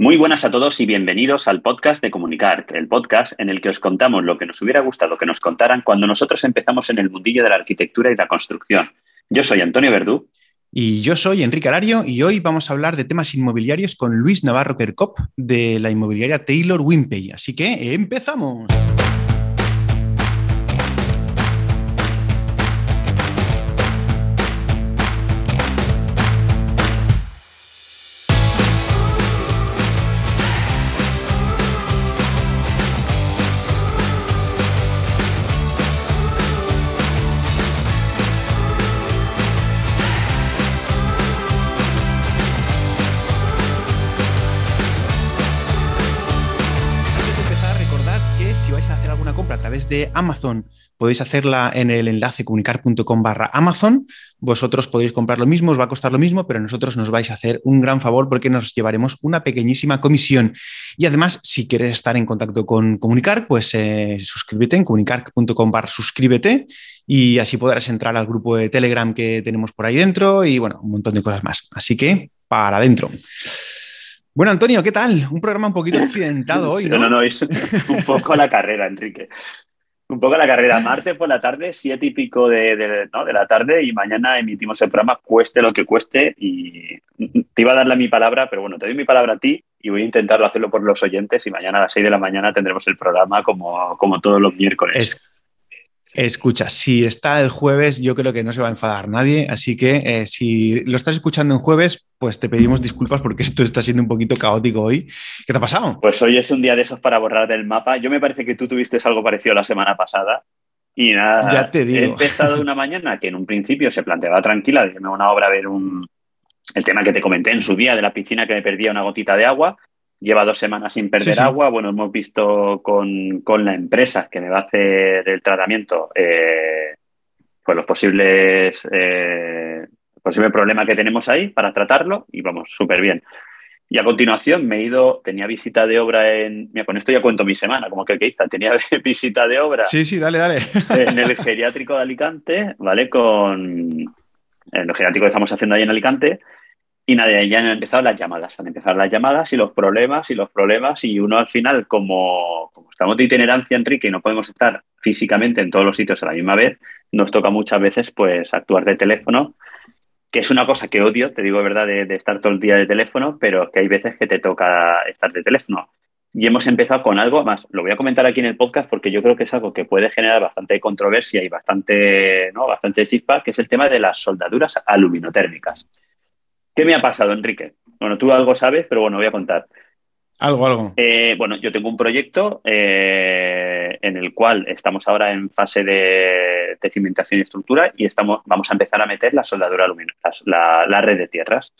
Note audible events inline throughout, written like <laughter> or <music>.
Muy buenas a todos y bienvenidos al podcast de Comunicar, el podcast en el que os contamos lo que nos hubiera gustado que nos contaran cuando nosotros empezamos en el mundillo de la arquitectura y la construcción. Yo soy Antonio Verdú. Y yo soy Enrique Arario y hoy vamos a hablar de temas inmobiliarios con Luis Navarro Kerkop de la inmobiliaria Taylor Wimpey. Así que empezamos. De Amazon. Podéis hacerla en el enlace comunicar.com barra Amazon. Vosotros podéis comprar lo mismo, os va a costar lo mismo, pero nosotros nos vais a hacer un gran favor porque nos llevaremos una pequeñísima comisión. Y además, si quieres estar en contacto con Comunicar, pues eh, suscríbete en comunicar.com barra suscríbete y así podrás entrar al grupo de Telegram que tenemos por ahí dentro y bueno, un montón de cosas más. Así que para adentro. Bueno, Antonio, ¿qué tal? Un programa un poquito accidentado <laughs> hoy. ¿no? no, no, es un poco la carrera, Enrique un poco la carrera. Martes por la tarde, siete y pico de, la tarde y mañana emitimos el programa, cueste lo que cueste. Y te iba a darle mi palabra, pero bueno, te doy mi palabra a ti y voy a intentarlo hacerlo por los oyentes y mañana a las seis de la mañana tendremos el programa como, como todos los miércoles. Escucha, si está el jueves, yo creo que no se va a enfadar nadie, así que eh, si lo estás escuchando en jueves, pues te pedimos disculpas porque esto está siendo un poquito caótico hoy. ¿Qué te ha pasado? Pues hoy es un día de esos para borrar del mapa. Yo me parece que tú tuviste algo parecido la semana pasada. Y nada, ya te digo. he empezado una <laughs> mañana que en un principio se planteaba tranquila, de una obra a ver un, el tema que te comenté en su día de la piscina que me perdía una gotita de agua lleva dos semanas sin perder agua. Bueno, hemos visto con, la empresa que me va a hacer el tratamiento, eh, pues los posibles, eh, posible problema que tenemos ahí para tratarlo y vamos, súper bien. Y a continuación me he ido, tenía visita de obra en, mira, con esto ya cuento mi semana, como que, que tenía <laughs> visita de obra. Sí, sí, dale, dale. En el <laughs> geriátrico de Alicante, ¿vale? Con en el geriátrico que estamos haciendo ahí en Alicante, y nada, ya han empezado las llamadas, han empezado las llamadas y los problemas y los problemas y uno al final, como, estamos de itinerancia, Enrique, y no podemos estar físicamente en todos los sitios a la misma vez, nos toca muchas veces pues actuar de teléfono, que es una cosa que odio, te digo de verdad, de, estar todo el día de teléfono, pero que hay veces que te toca estar de teléfono. Y hemos empezado con algo más, lo voy a comentar aquí en el podcast porque yo creo que es algo que puede generar bastante controversia y bastante, ¿no? bastante chispa, que es el tema de las soldaduras aluminotérmicas. ¿Qué me ha pasado, Enrique? Bueno, tú algo sabes, pero bueno, voy a contar. Algo, algo. Eh, bueno, yo tengo un proyecto eh, en el cual estamos ahora en fase de, cimentación y estructura y estamos, vamos a empezar a meter la soldadura luminosa, la, red de tierras.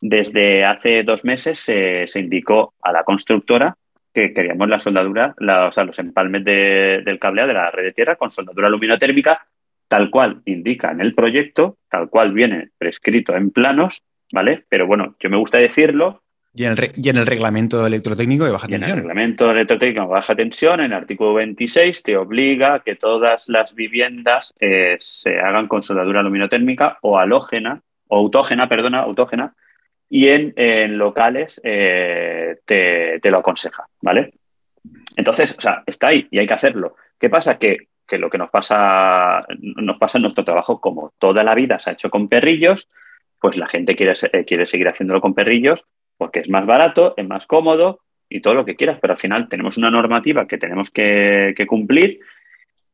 Desde hace dos meses se indicó a la constructora que queríamos la soldadura, o sea, los empalmes del cableado de la red de tierra con soldadura luminotérmica, tal cual indica en el proyecto, tal cual viene prescrito en planos ¿vale? Pero bueno, yo me gusta decirlo. Y en, el reglamento electrotécnico de baja tensión. En el reglamento electrotécnico de baja tensión, en el artículo 26, te obliga a que todas las viviendas eh, se hagan con soldadura luminotérmica o halógena, o autógena, perdona, autógena, y en, locales eh, te, lo aconseja, ¿vale? Entonces, o sea, está ahí y hay que hacerlo. ¿Qué pasa? Que, que lo que nos pasa, nos pasa en nuestro trabajo, como toda la vida se ha hecho con perrillos, pues la gente quiere, eh, quiere seguir haciéndolo con perrillos porque es más barato, es más cómodo y todo lo que quieras, pero al final tenemos una normativa que tenemos que, cumplir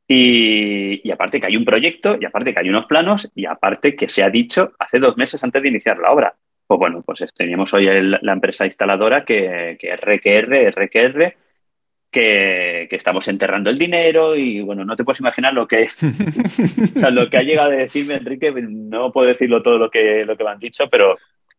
y, aparte que hay un proyecto y aparte que hay unos planos y aparte que se ha dicho hace dos meses antes de iniciar la obra. Pues bueno, pues teníamos hoy la empresa instaladora que, que RQR, RQR, que, estamos enterrando el dinero y bueno, no te puedes imaginar lo que <laughs> lo que ha llegado a decirme Enrique, no puedo decirlo todo lo que, lo que me han dicho, pero,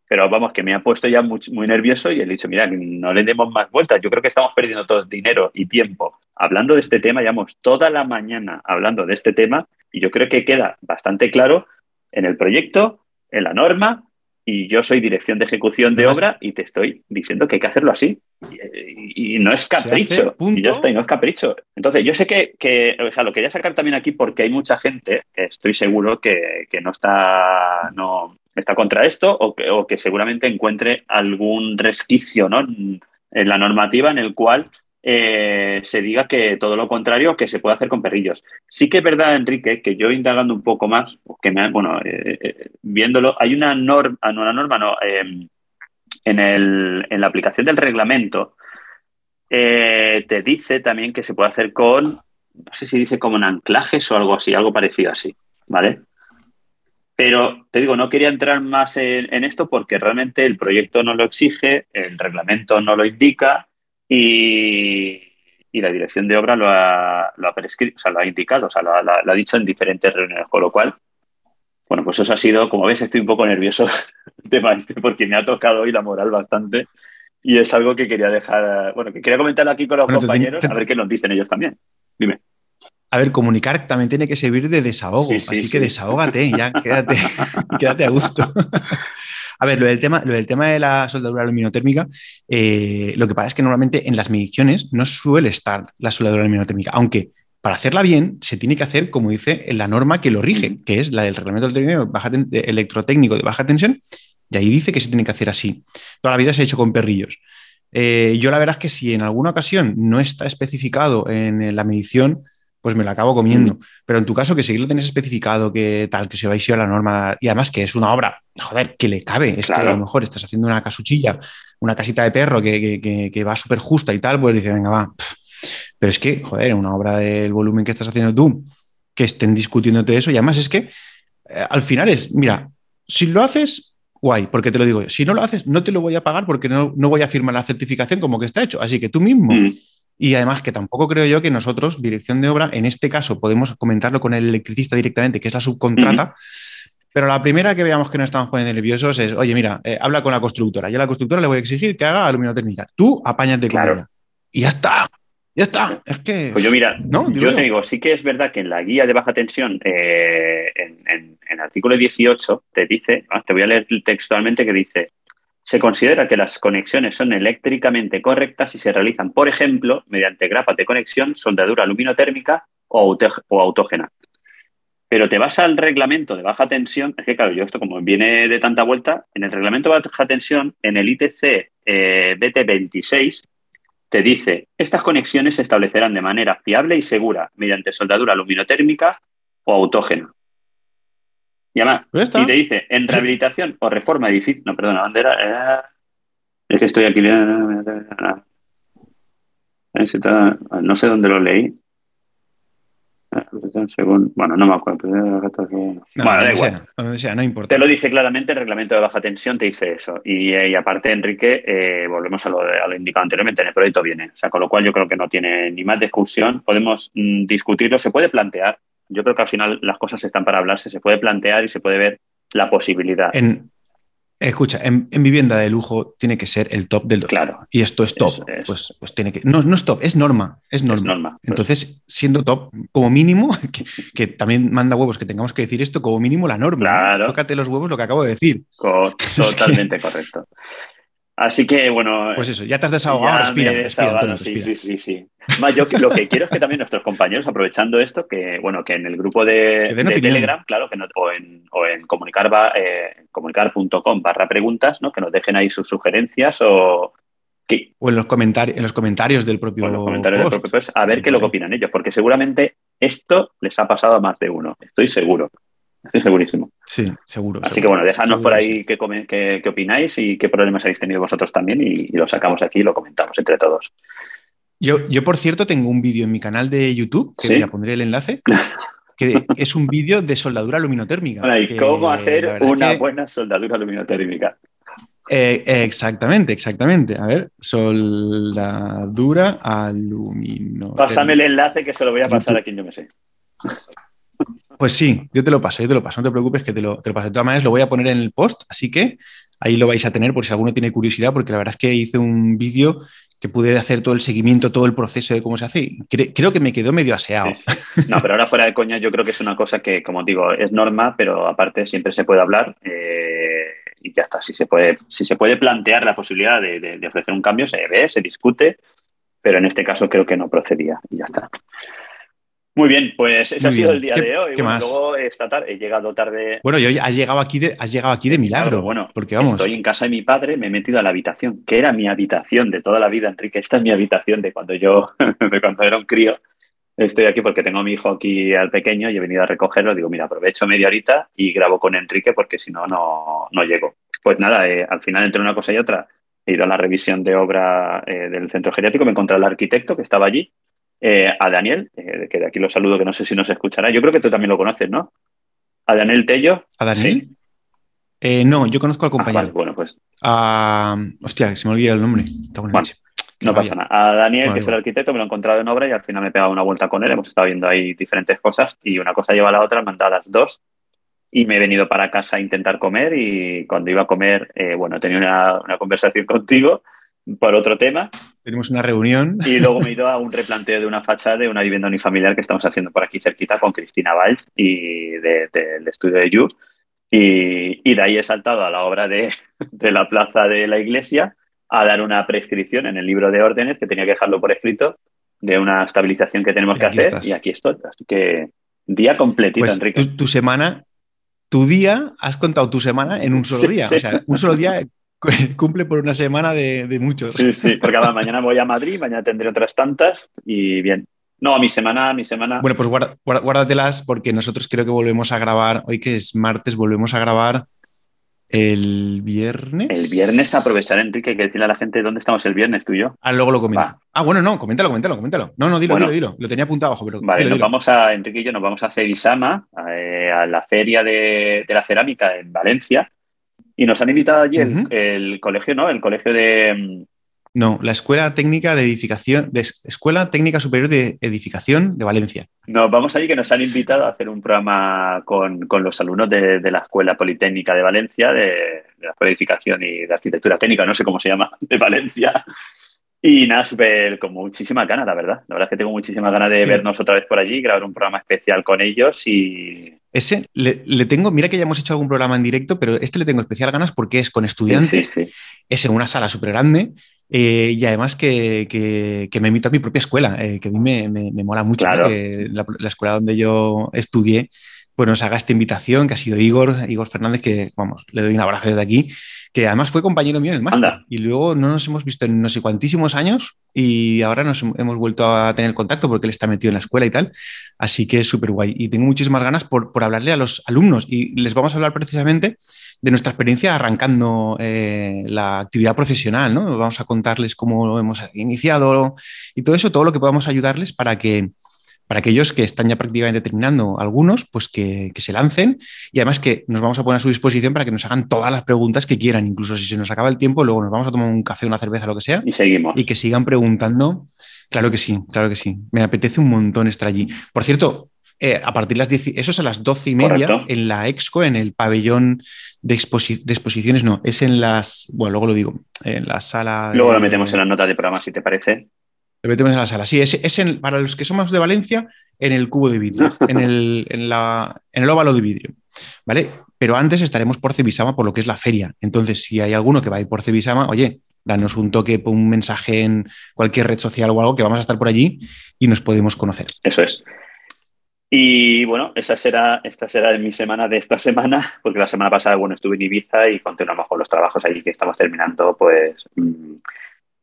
pero vamos, que me ha puesto ya muy, muy nervioso y he dicho, mira, no le demos más vueltas. Yo creo que estamos perdiendo todo el dinero y tiempo hablando de este tema, llevamos toda la mañana hablando de este tema y yo creo que queda bastante claro en el proyecto, en la norma y yo soy dirección de ejecución de obra y te estoy diciendo que hay que hacerlo así. Y, no es capricho. Y ya está, y no es capricho. Entonces, yo sé que, que, o sea, lo quería sacar también aquí porque hay mucha gente, que estoy seguro que, no está, no, está contra esto o que, o que seguramente encuentre algún resquicio ¿no? en la normativa en el cual eh, se diga que todo lo contrario que se puede hacer con perrillos. Sí que es verdad, Enrique, que yo indagando un poco más, que me, bueno, eh, eh, viéndolo, hay una norma, ah, no, una norma, no, en, el, en la aplicación del reglamento te dice también que se puede hacer con, no sé si dice como en anclajes o algo así, algo parecido así, ¿vale? Pero te digo, no quería entrar más en, esto porque realmente el proyecto no lo exige, el reglamento no lo indica y, la dirección de obra lo ha, lo ha prescrito, o sea, lo ha indicado, o sea, lo, ha dicho en diferentes reuniones, con lo cual, bueno, pues eso ha sido, como ves, estoy un poco nervioso <laughs> el tema este porque me ha tocado hoy la moral bastante y es algo que quería dejar, bueno, que quería comentar aquí con los compañeros, a ver qué nos dicen ellos también. Dime. A ver, comunicar también tiene que servir de desahogo, así que desahógate, ya quédate, <laughs> quédate a gusto. <laughs> A ver, lo del tema, lo del tema de la soldadura aluminotérmica, eh, lo que pasa es que normalmente en las mediciones no suele estar la soldadura aluminotérmica, aunque para hacerla bien se tiene que hacer, como dice, la norma que lo rige, que es la del reglamento electrotécnico de baja tensión, y ahí dice que se tiene que hacer así. Toda la vida se ha hecho con perrillos. Eh, yo la verdad es que si en alguna ocasión no está especificado en la medición, pues me lo acabo comiendo. Mm. Pero en tu caso, que sí lo tienes especificado, que tal, que se va a la norma, y además que es una obra, joder, que le cabe. Es que a lo mejor estás haciendo una casuchilla, una casita de perro que, va súper justa y tal, pues dices, venga, va. Pero es que, joder, una obra del volumen que estás haciendo tú, que estén discutiéndote eso, y además es que eh, al final es, mira, si lo haces, guay, porque te lo digo, si no lo haces, no te lo voy a pagar porque no, voy a firmar la certificación como que está hecho. Así que tú mismo. Mm. Y además que tampoco creo yo que nosotros, dirección de obra, en este caso podemos comentarlo con el electricista directamente, que es la subcontrata. Pero la primera que veamos que nos estamos poniendo nerviosos es, oye, mira, eh, habla con la constructora. Yo a la constructora le voy a exigir que haga aluminotécnica. Tú apáñate con ella. Y ya está. Ya está. Es que. Pues yo, mira, ¿no? yo te digo, sí que es verdad que en la guía de baja tensión, eh, en, el artículo 18, te dice, te voy a leer textualmente que dice: se considera que las conexiones son eléctricamente correctas si se realizan, por ejemplo, mediante grapas de conexión, soldadura aluminotérmica o, autógena. Pero te vas al reglamento de baja tensión, es que claro, yo esto como viene de tanta vuelta, en el reglamento de baja tensión, en el ITC eh, BT26, te dice, estas conexiones se establecerán de manera fiable y segura mediante soldadura aluminotérmica o autógena. Y además, te dice, en rehabilitación o reforma edificio. No, perdona, ¿dónde era? Es que estoy aquí. No sé dónde lo leí. Bueno, no me acuerdo. bueno, da igual. no importa. Te lo dice claramente el reglamento de baja tensión, te dice eso. Y, aparte, Enrique, eh, volvemos a lo, a lo, indicado anteriormente, en el proyecto viene. O sea, con lo cual yo creo que no tiene ni más discusión. Podemos mm, discutirlo, se puede plantear, yo creo que al final las cosas están para hablarse, se puede plantear y se puede ver la posibilidad. En, escucha, en, vivienda de lujo tiene que ser el top del Claro. Y esto es top. Pues, pues tiene que. No, no es top, es norma. Es norma. Pues. Entonces, siendo top, como mínimo, <laughs> que, también manda huevos que tengamos que decir esto, como mínimo la norma. Claro. Tócate los huevos lo que acabo de decir. <laughs> totalmente correcto. Así que, bueno. Pues eso, ya te has desahogado, respira. sí, sí, sí, sí. yo lo que quiero es que también nuestros compañeros, aprovechando esto, que bueno, que en el grupo de, Telegram, claro, que o en, o en comunicar, eh, comunicar.com barra preguntas, ¿no? Que nos dejen ahí sus sugerencias o. O en los, comentarios, en los comentarios del propio. los comentarios del propio post, a ver qué lo que opinan ellos, porque seguramente esto les ha pasado a más de uno, estoy seguro. Estoy segurísimo. Sí, seguro. Así que bueno, dejadnos por ahí qué, qué, opináis y qué problemas habéis tenido vosotros también y, lo sacamos aquí y lo comentamos entre todos. Yo, yo por cierto, tengo un vídeo en mi canal de YouTube, que ¿Sí? pondré el enlace, <laughs> que es un vídeo de soldadura aluminotérmica. ¿y cómo hacer una buena soldadura aluminotérmica? Eh, exactamente, exactamente. A ver, soldadura aluminotérmica. Pásame el enlace que se lo voy a pasar a quien yo me sé. Pues sí, yo te lo paso, yo te lo paso, no te preocupes que te lo, te lo paso. De todas maneras, lo voy a poner en el post, así que ahí lo vais a tener por si alguno tiene curiosidad, porque la verdad es que hice un vídeo que pude hacer todo el seguimiento, todo el proceso de cómo se hace. creo que me quedó medio aseado. No, pero ahora fuera de coña, yo creo que es una cosa que, como digo, es norma, pero aparte siempre se puede hablar eh, y ya está. Si se, puede, si se puede plantear la posibilidad de, de ofrecer un cambio, se ve, se discute, pero en este caso creo que no procedía y ya está. Muy bien, pues ese ha sido el día de hoy. ¿qué más? Luego esta tarde he llegado tarde. Bueno, yo has llegado aquí de, has llegado aquí de milagro. bueno, porque vamos. Estoy en casa de mi padre, me he metido a la habitación, que era mi habitación de toda la vida, Enrique. Esta es mi habitación de cuando yo, <laughs> de cuando era un crío. Estoy aquí porque tengo a mi hijo aquí al pequeño y he venido a recogerlo. Digo, mira, aprovecho media horita y grabo con Enrique porque si no, no llego. Pues nada, eh, al final entre una cosa y otra he ido a la revisión de obra eh, del centro geriátrico, me encontré al arquitecto que estaba allí eh, a Daniel, eh, que de aquí lo saludo, que no sé si nos escuchará. Yo creo que tú también lo conoces, ¿no? A Daniel Tello. ¿A Daniel? Eh, no, yo conozco al ah, compañero. bueno, pues. hostia, se me olvida el nombre. no pasa nada. A Daniel, que es el arquitecto, me lo he encontrado en obra y al final me he pegado una vuelta con él. Hemos estado viendo ahí diferentes cosas y una cosa lleva a la otra, me han dado las dos y me he venido para casa a intentar comer y cuando iba a comer, bueno, tenía una, una conversación <laughs> contigo por otro tema. Tenemos una reunión. Y luego me he ido a un replanteo de una fachada de una vivienda unifamiliar que estamos haciendo por aquí cerquita con Cristina Valls y del estudio de You. Y, de ahí he saltado a la obra de, la plaza de la iglesia a dar una prescripción en el libro de órdenes que tenía que dejarlo por escrito de una estabilización que tenemos que hacer. Y aquí estoy. Así que día completito, pues Enrique. Tu, semana, tu día, has contado tu semana en un solo día. O sea, un solo día <laughs> cumple por una semana de, muchos. Sí, sí, porque mañana voy a Madrid, mañana tendré otras tantas y bien. No, mi semana, mi semana. Bueno, pues guárdatelas porque nosotros creo que volvemos a grabar, hoy que es martes, volvemos a grabar el viernes. El viernes aprovechar, Enrique, que decirle a la gente dónde estamos el viernes, tú y yo. Ah, luego lo comento. Ah, bueno, no, coméntalo, coméntalo, coméntalo. No, no, dilo, dilo, dilo. Lo tenía apuntado abajo, pero. Vale, nos vamos a, Enrique y yo nos vamos a Cevisama, a, eh, a la feria de, de, la cerámica en Valencia, y nos han invitado allí el, colegio, ¿no? El colegio de... No, la Escuela Técnica de Edificación, de Escuela Técnica Superior de Edificación de Valencia. Nos vamos allí que nos han invitado a hacer un programa con, los alumnos de, la Escuela Politécnica de Valencia, de, de, la Escuela de Edificación y de Arquitectura Técnica, no sé cómo se llama, de Valencia. Y nada, súper, con muchísima ganas, la verdad. La verdad es que tengo muchísimas ganas de vernos otra vez por allí, grabar un programa especial con ellos y... Ese le, tengo, mira que ya hemos hecho algún programa en directo, pero este le tengo especial ganas porque es con estudiantes, es en una sala súper grande eh, y además que, me invito a mi propia escuela, eh, que a mí me, me, mola mucho que la, la, escuela donde yo estudié pues nos haga esta invitación, que ha sido Igor, Igor Fernández, que vamos, le doy un abrazo desde aquí, que además fue compañero mío en el máster. Y luego no nos hemos visto en no sé cuantísimos años y ahora nos hemos vuelto a tener contacto porque él está metido en la escuela y tal. Así que es súper guay. Y tengo muchísimas ganas por, hablarle a los alumnos y les vamos a hablar precisamente de nuestra experiencia arrancando eh, la actividad profesional, ¿no? Vamos a contarles cómo hemos iniciado y todo eso, todo lo que podamos ayudarles para que para aquellos que están ya prácticamente terminando algunos, pues que, se lancen y además que nos vamos a poner a su disposición para que nos hagan todas las preguntas que quieran, incluso si se nos acaba el tiempo, luego nos vamos a tomar un café, una cerveza, lo que sea. Y seguimos. Y que sigan preguntando. Claro que sí, claro que sí. Me apetece un montón estar allí. Por cierto, eh, a partir de las 10, eso es a las doce y media en la Exco, en el pabellón de, exposiciones, no, es en las, bueno, luego lo digo, en la sala. Luego lo metemos en la nota de programa, si te parece. Lo metemos en la sala. Sí, es, en, para los que somos de Valencia, en el cubo de vidrio, en el, óvalo de vidrio. ¿Vale? Pero antes estaremos por Cebisama por lo que es la feria. Entonces, si hay alguno que va a ir por Cebisama, oye, danos un toque, un mensaje en cualquier red social o algo, que vamos a estar por allí y nos podemos conocer. Eso es. Y bueno, esa será, esta será mi semana de esta semana, porque la semana pasada, bueno, estuve en Ibiza y continuamos con los trabajos allí que estamos terminando, pues mm,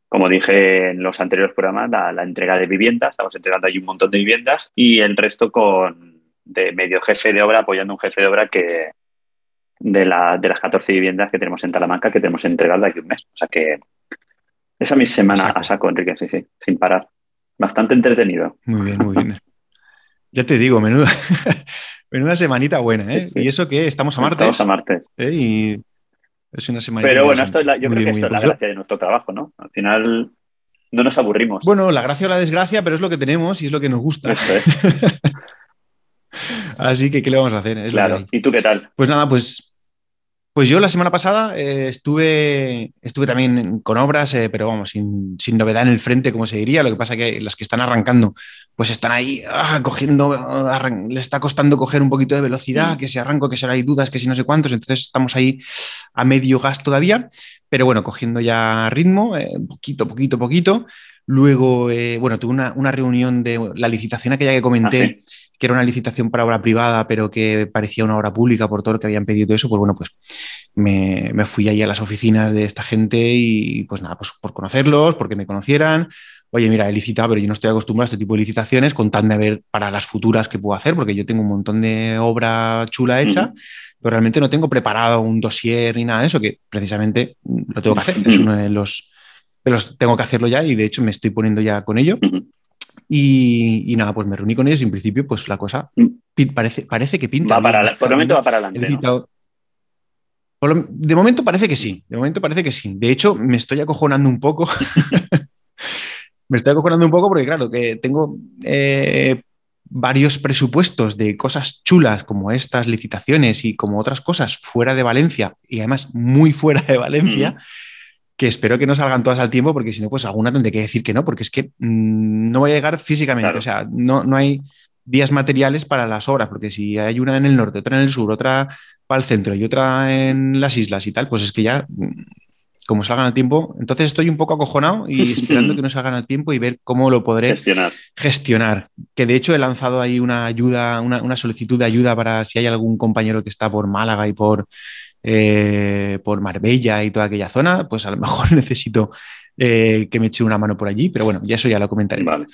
como dije en los anteriores programas, la, entrega de viviendas, estamos entregando ahí un montón de viviendas y el resto con de medio jefe de obra, apoyando un jefe de obra que de, la, de las 14 viviendas que tenemos en Talamanca, que tenemos entregado de aquí un mes. O sea que esa es mi semana a saco, Enrique, sí, sí, sin parar. Bastante entretenido. Muy bien, muy bien. <laughs> ya te digo, menuda, <laughs> menuda semanita buena, ¿eh? Y eso que estamos a martes. Estamos a martes. ¿eh? Y es una semana. Pero bueno, esto es la, yo creo que esto es la gracia de nuestro trabajo, ¿no? Al final no nos aburrimos. Bueno, la gracia o la desgracia, pero es lo que tenemos y es lo que nos gusta. <laughs> Así que, ¿qué le vamos a hacer? claro. ¿Y tú qué tal? Pues nada, pues pues yo la semana pasada eh, estuve, estuve también con obras, eh, pero vamos, sin, novedad en el frente, como se diría. Lo que pasa que las que están arrancando, pues están ahí ah, cogiendo, le está costando coger un poquito de velocidad, mm. que si arranco, que si hay dudas, que si no sé cuántos. Entonces estamos ahí a medio gas todavía, pero bueno, cogiendo ya ritmo, eh, poquito, poquito, poquito. Luego, bueno, tuve una, reunión de la licitación aquella que comenté, ah, que era una licitación para obra privada, pero que parecía una obra pública por todo lo que habían pedido todo eso, pues bueno, pues me, fui ahí a las oficinas de esta gente y pues nada, pues por conocerlos, porque me conocieran. Oye, mira, he licitado, pero yo no estoy acostumbrado a este tipo de licitaciones, contadme a ver para las futuras qué puedo hacer, porque yo tengo un montón de obra chula hecha, pero realmente no tengo preparado un dossier ni nada de eso, que precisamente lo tengo que hacer, es uno de los, de los, tengo que hacerlo ya y de hecho me estoy poniendo ya con ello. Y, nada, pues me reuní con ellos y en principio, pues la cosa mm. parece, parece que pinta. Va para, por el momento va para adelante. De momento parece que sí, de momento parece que sí. De hecho, me estoy acojonando un poco. <laughs> me estoy acojonando un poco porque, claro, que tengo eh, varios presupuestos de cosas chulas como estas licitaciones y como otras cosas fuera de Valencia y además muy fuera de Valencia. Mm que espero que no salgan todas al tiempo, porque si no, pues alguna tendré que decir que no, porque es que mm, no voy a llegar físicamente, o sea, no, no hay días materiales para las obras, porque si hay una en el norte, otra en el sur, otra para el centro y otra en las islas y tal, pues es que ya, mm, como salgan al tiempo, entonces estoy un poco acojonado y <laughs> esperando que no salgan al tiempo y ver cómo lo podré gestionar. gestionar. Que de hecho he lanzado ahí una ayuda, una, una solicitud de ayuda para si hay algún compañero que está por Málaga y por eh, por Marbella y toda aquella zona, pues a lo mejor <laughs> necesito eh, que me eche una mano por allí, pero bueno, ya eso ya lo comentaré. Vale.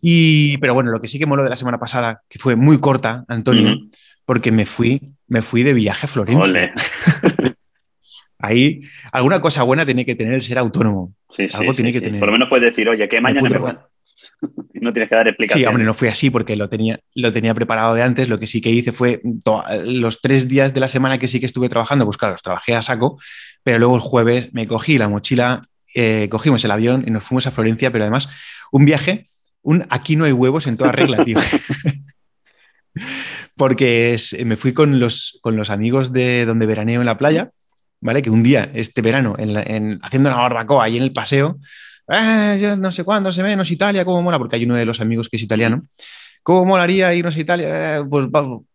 Y, pero bueno, lo que sí que moló de la semana pasada, que fue muy corta, Antonio, porque me fui, me fui de viaje a Florencia. <laughs> Ahí alguna cosa buena tiene que tener el ser autónomo. Sí, Algo tiene que tener. Por lo menos puedes decir, oye, que mañana me, <laughs> no tienes que dar explicaciones. Sí, hombre, no fue así porque lo tenía, lo tenía preparado de antes. Lo que sí que hice fue los tres días de la semana que sí que estuve trabajando, pues claro, los trabajé a saco, pero luego el jueves me cogí la mochila, eh, cogimos el avión y nos fuimos a Florencia, pero además un viaje, un aquí no hay huevos en toda regla, tío. <laughs> porque me fui con los, con los amigos de donde veraneo en la playa, ¿vale? Que un día, este verano, haciendo una barbacoa ahí en el paseo, ah, yo no sé cuándo se menos Italia, cómo mola, porque hay uno de los amigos que es italiano. ¿Cómo molaría irnos a Italia? Eh, pues,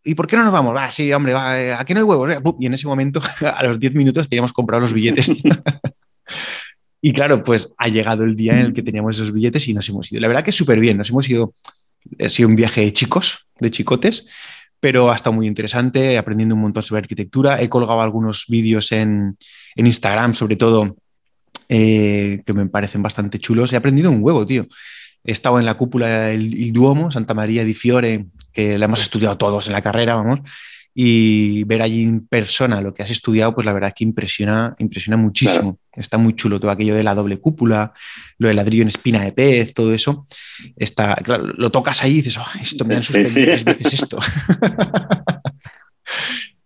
¿y por qué no nos vamos? Va, sí, hombre, va, eh, aquí no hay huevos. Y en ese momento, <laughs> a los 10 minutos, teníamos comprado los billetes. <laughs> y claro, pues ha llegado el día en el que teníamos esos billetes y nos hemos ido. La verdad que súper bien, nos hemos ido, ha sido un viaje de chicos, de chicotes, pero ha estado muy interesante, aprendiendo un montón sobre arquitectura. He colgado algunos vídeos en, en Instagram, sobre todo eh, que me parecen bastante chulos. He aprendido un huevo, tío. He estado en la cúpula del Duomo, Santa María di Fiore, que la hemos estudiado todos en la carrera, vamos, y ver allí en persona lo que has estudiado, pues la verdad que impresiona, impresiona muchísimo. Está muy chulo todo aquello de la doble cúpula, lo del ladrillo en espina de pez, todo eso. Está, claro, lo tocas ahí y dices, oh, esto me han suspendido tres veces esto. <laughs>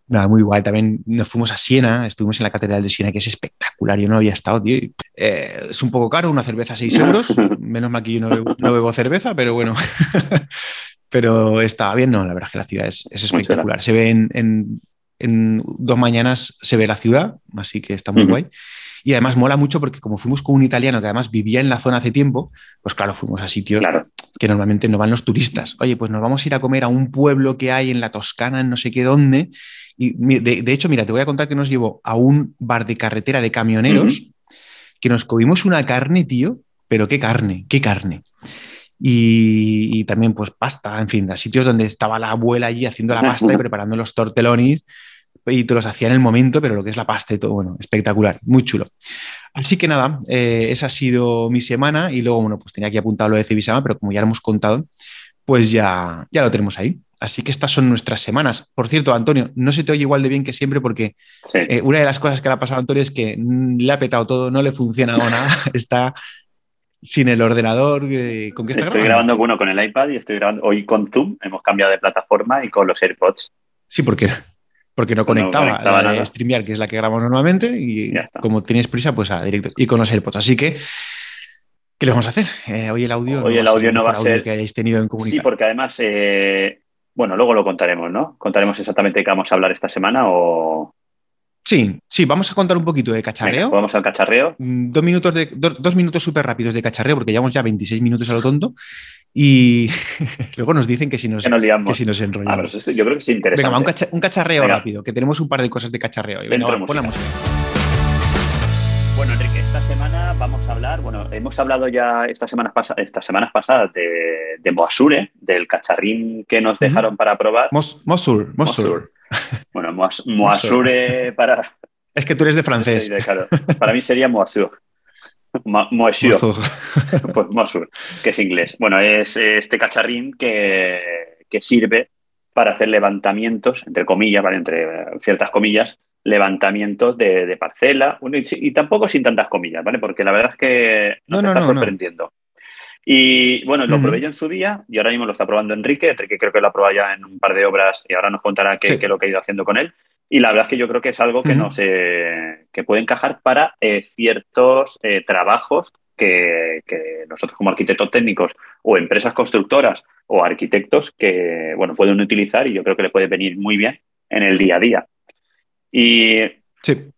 Nada, muy guay. También nos fuimos a Siena, estuvimos en la Catedral de Siena, que es espectacular. Yo no había estado, tío. Eh, es un poco caro, una cerveza a 6 euros. <laughs> Menos mal que yo no bebo, cerveza, pero bueno. <laughs> pero estaba bien, no, la verdad es que la ciudad es, espectacular. Se ve en, dos mañanas, se ve la ciudad, así que está muy guay. Y además mola mucho porque como fuimos con un italiano que además vivía en la zona hace tiempo, pues claro, fuimos a sitios que normalmente no van los turistas. Oye, pues nos vamos a ir a comer a un pueblo que hay en la Toscana, en no sé qué dónde, y de, hecho, mira, te voy a contar que nos llevó a un bar de carretera de camioneros que nos comimos una carne, tío, pero qué carne, qué carne. Y, también pues pasta, en fin, a sitios donde estaba la abuela allí haciendo la pasta y <laughs> preparando los tortelonis y te los hacía en el momento, pero lo que es la pasta y todo, bueno, espectacular, muy chulo. Así que nada, eh, esa ha sido mi semana y luego, bueno, pues tenía aquí apuntado lo de Cibisama, pero como ya lo hemos contado, pues ya, ya lo tenemos ahí. Así que estas son nuestras semanas. Por cierto, Antonio, no se te oye igual de bien que siempre porque eh, una de las cosas que le ha pasado a Antonio es que le ha petado todo, no le funciona nada, <laughs> está sin el ordenador. Eh, ¿Con qué está Estoy grabando? uno con el iPad y estoy grabando hoy con Zoom. Hemos cambiado de plataforma y con los AirPods. Sí, porque, porque no conectaba, la StreamYard, que es la que grabamos normalmente, y como tienes prisa, pues a directo. Y con los AirPods. Así que ¿Qué le vamos a hacer? Eh, hoy el audio hoy no el audio no va a ser que hayáis tenido en comunicación. Sí, porque además bueno, luego lo contaremos, ¿no? ¿Contaremos exactamente de qué vamos a hablar esta semana o...? Sí, sí, vamos a contar un poquito de cacharreo. vamos al cacharreo. Mm, dos minutos, de, dos minutos súper rápidos de cacharreo, porque llevamos ya 26 minutos a lo tonto. Y <laughs> luego nos dicen que si nos, que si nos enrollamos. Ah, yo creo que es interesante. Venga, un, cacharreo rápido, que tenemos un par de cosas de cacharreo. Venga, semana vamos a hablar, bueno, hemos hablado ya estas semanas, estas semanas pasadas de, de, Moasure, del cacharrín que nos dejaron para probar. Mos, Mosur, Mosur. Bueno, Moasure para... Es que tú eres de francés. claro, para mí sería Moasur. Moasur. <laughs> Pues Moasur, que es inglés. Bueno, es este cacharrín que, que sirve para hacer levantamientos, entre comillas, ¿vale? entre ciertas comillas, levantamientos de, parcela, y, tampoco sin tantas comillas, ¿vale? Porque la verdad es que nos está sorprendiendo. Y bueno, lo probé yo en su día y ahora mismo lo está probando Enrique. Enrique creo que lo ha probado ya en un par de obras y ahora nos contará qué, es lo que ha ido haciendo con él. Y la verdad es que yo creo que es algo que, no se, que puede encajar para eh, ciertos eh, trabajos que, que, nosotros como arquitectos técnicos o empresas constructoras o arquitectos que bueno, pueden utilizar y yo creo que le puede venir muy bien en el día a día. Y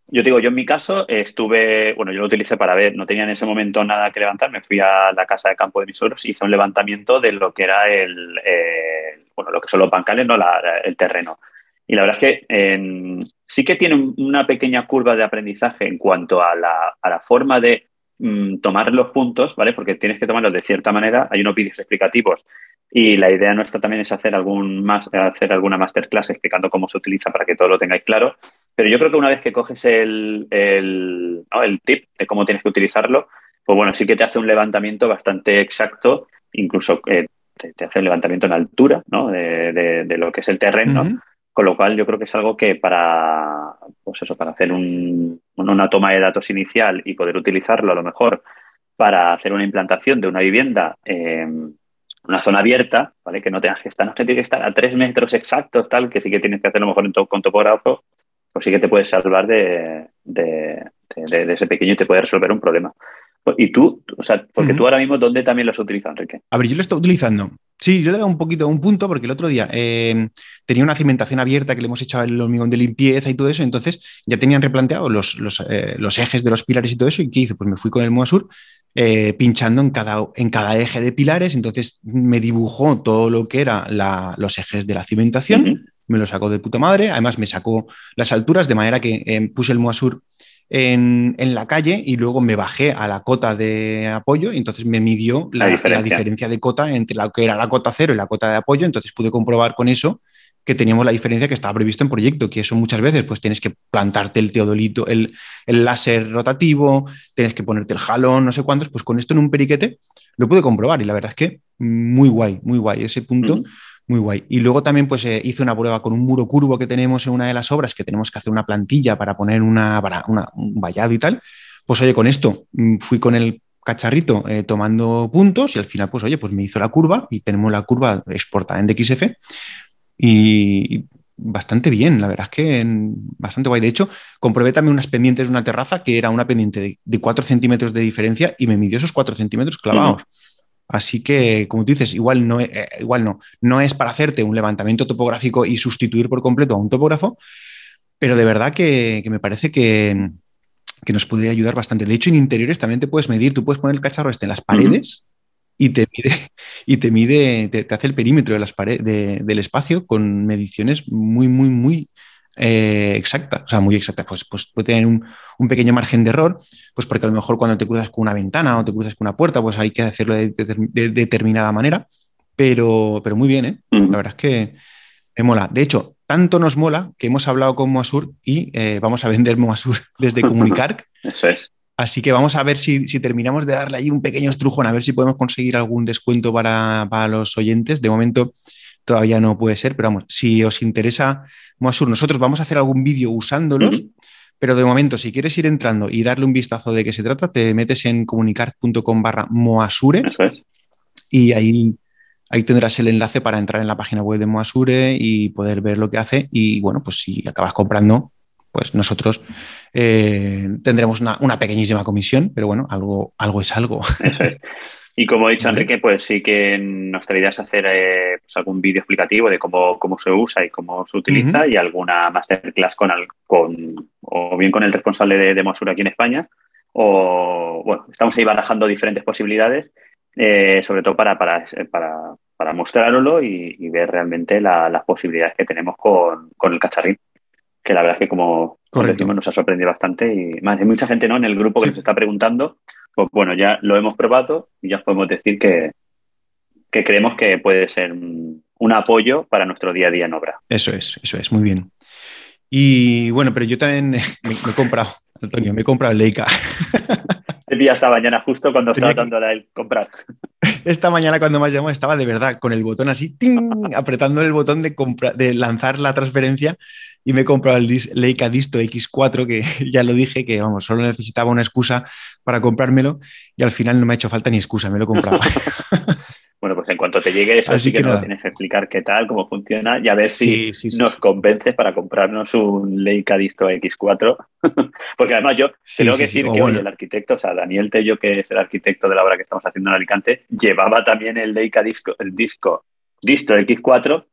yo digo, yo en mi caso estuve, bueno, yo lo utilicé para ver, no tenía en ese momento nada que levantar, me fui a la casa de campo de mis suegros y hice un levantamiento de lo que era el, bueno, lo que son los bancales, no el terreno. Y la verdad es que sí que tiene una pequeña curva de aprendizaje en cuanto a la, a la forma de mm, tomar los puntos, ¿vale? Porque tienes que tomarlos de cierta manera. Hay unos vídeos explicativos y la idea nuestra también es hacer, algún más, hacer alguna masterclass explicando cómo se utiliza para que todo lo tengáis claro. Pero yo creo que una vez que coges el, el, tip de cómo tienes que utilizarlo, pues bueno, sí que te hace un levantamiento bastante exacto, incluso eh, te, hace un levantamiento en altura ¿no? de, lo que es el terreno. Con lo cual yo creo que es algo que para, pues eso, para hacer una toma de datos inicial y poder utilizarlo a lo mejor para hacer una implantación de una vivienda en una zona abierta, ¿vale? Que no tengas que estar, no tiene que estar a tres metros exactos, tal, que sí que tienes que hacerlo mejor en con topógrafo, pues sí que te puedes salvar de, ese pequeño y te puede resolver un problema. Y tú, o sea, porque tú ahora mismo, ¿dónde también lo has utilizado, Enrique? A ver, yo lo estoy utilizando. Sí, yo le he dado un poquito, un punto, porque el otro día eh, tenía una cimentación abierta que le hemos echado el hormigón de limpieza y todo eso, entonces ya tenían replanteado los, los, eh, los ejes de los pilares y todo eso, y ¿qué hice? Pues me fui con el Moasur eh, pinchando en cada, en cada eje de pilares, entonces me dibujó todo lo que eran los ejes de la cimentación, me lo sacó de puta madre, además me sacó las alturas, de manera que eh, puse el Moasur en, la calle y luego me bajé a la cota de apoyo. Y entonces me midió la, la, diferencia. de cota entre la que era la cota cero y la cota de apoyo, entonces pude comprobar con eso que teníamos la diferencia que estaba previsto en proyecto, que eso muchas veces pues tienes que plantarte el teodolito, el, el láser rotativo, tienes que ponerte el jalón, no sé cuántos, pues con esto en un periquete lo pude comprobar y la verdad es que muy guay, muy guay, ese punto. Muy guay. Y luego también pues eh, hice una prueba con un muro curvo que tenemos en una de las obras, que tenemos que hacer una plantilla para poner una, para un vallado y tal. Pues oye, con esto mm, fui con el cacharrito eh, tomando puntos y al final, pues oye, pues me hizo la curva y tenemos la curva exportada en DXF y bastante bien, la verdad es que bastante guay. De hecho, comprobé también unas pendientes de una terraza que era una pendiente de, 4 centímetros de diferencia y me midió esos 4 centímetros clavados. Así que, como tú dices, igual no, eh, igual no, no es para hacerte un levantamiento topográfico y sustituir por completo a un topógrafo, pero de verdad que, me parece que, nos puede ayudar bastante. De hecho, en interiores también te puedes medir, tú puedes poner el cacharro este en las paredes y te mide, y te, mide, te, hace el perímetro de las paredes, del espacio con mediciones muy, muy, muy eh, exactas, o sea, muy exactas. Pues, pues puede tener un, pequeño margen de error, pues porque a lo mejor cuando te cruzas con una ventana o te cruzas con una puerta, pues hay que hacerlo de, determinada manera, pero, pero muy bien, ¿eh? La verdad es que me mola. De hecho, tanto nos mola que hemos hablado con Moasur y eh, vamos a vender Moasur <laughs> desde <laughs> Comunicar. Eso es. Así que vamos a ver si, terminamos de darle ahí un pequeño estrujón, a ver si podemos conseguir algún descuento para, los oyentes. De momento todavía no puede ser, pero vamos, si os interesa Moasur, nosotros vamos a hacer algún vídeo usándolos. Pero de momento, si quieres ir entrando y darle un vistazo de qué se trata, te metes en comunicar.com barra Moasure y ahí, ahí tendrás el enlace para entrar en la página web de Moasure y poder ver lo que hace. Y bueno, pues si acabas comprando, pues nosotros eh, tendremos una, pequeñísima comisión, pero bueno, algo, algo es algo. <laughs> Y como ha dicho Enrique, pues sí que nuestra idea es hacer eh, pues algún vídeo explicativo de cómo, cómo se usa y cómo se utiliza y alguna masterclass con, con, o bien con el responsable de, de Mosura aquí en España o, bueno, estamos ahí barajando diferentes posibilidades, eh, sobre todo para, para, para, para mostrarlo y, ver realmente las posibilidades que tenemos con, con el cacharrín que la verdad es que como, decimos nos ha sorprendido bastante y más, hay mucha gente ¿no? en el grupo que nos está preguntando, pues bueno, ya lo hemos probado y ya podemos decir que, que creemos que puede ser un, apoyo para nuestro día a día en obra. Eso es, eso es, muy bien. Y bueno, pero yo también <laughs> me, he comprado, Antonio, me he comprado el Leica. <laughs> Te vi esta mañana justo cuando estaba dando el comprar. <laughs> Esta mañana cuando me llamado estaba de verdad con el botón así, <laughs> apretando el botón de, de lanzar la transferencia y me he comprado el Leica Disto X4, que <laughs> ya lo dije, que vamos, solo necesitaba una excusa para comprármelo y al final no me ha hecho falta ni excusa, me lo he comprado. Bueno, pues en cuanto te llegue eso, sí que, nos tienes que explicar qué tal, cómo funciona y a ver si nos convences para comprarnos un Leica Disto X4. <laughs> Porque además yo tengo que decir que el arquitecto, o sea, Daniel Tello, que es el arquitecto de la obra que estamos haciendo en Alicante, llevaba también el Leica Disco, el disco Disto X4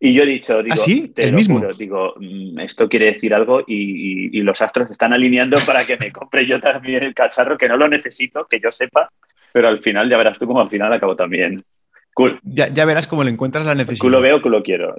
y yo he dicho, digo, ¿Ah, el mismo. digo, mm, esto quiere decir algo y, y, los astros están alineando para que me <laughs> compre yo también el cacharro, que no lo necesito, que yo sepa, pero al final ya verás tú cómo al final acabo también. Cool. Ya, verás cómo le encuentras la necesidad. Culo veo, culo quiero.